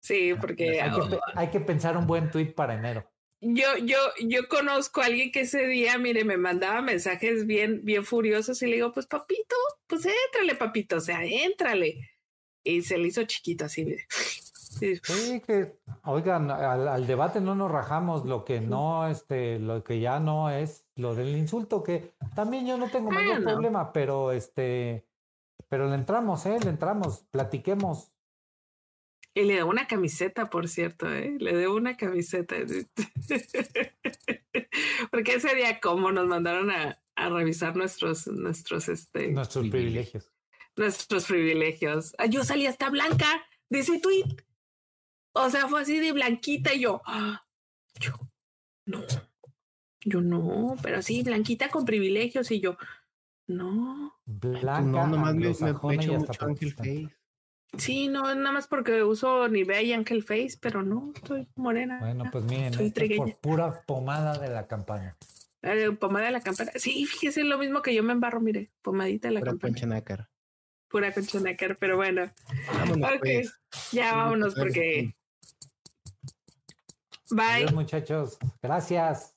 Sí, porque hay que, hay que pensar un buen tweet para enero yo, yo, yo conozco a alguien que ese día, mire, me mandaba mensajes bien, bien furiosos y le digo, pues papito, pues éntrale, papito, o sea, éntrale. Y se le hizo chiquito así, mire. <laughs> Sí, que, oigan, al, debate no nos rajamos, lo que no, este, lo que ya no es lo del insulto, que también yo no tengo mayor problema, pero este, pero le entramos, eh, le entramos, platiquemos. Y le debo una camiseta, por cierto, ¿eh? Le debo una camiseta. <laughs> Porque ese día, como nos mandaron a, a revisar nuestros, nuestros, este. Nuestros privilegios. Nuestros privilegios. Ah, yo salí hasta blanca de ese tweet. O sea, fue así de blanquita y yo, ah, yo, no, yo no, pero sí, blanquita con privilegios y yo, no. Blanca, no, nomás me, me, echo mucho Ángel Face. Sí, no, nada más porque uso Nivea y Angel Face, pero no, estoy morena. Bueno, pues miren, es por pura pomada de la campana. Eh, pomada de la campana. Sí, fíjese lo mismo que yo me embarro, mire, pomadita de la Pura campana. Concha nácar. Pura concha nácar, pero bueno. Vámonos, pues. Ya vámonos porque. Bye. Adiós, muchachos. Gracias.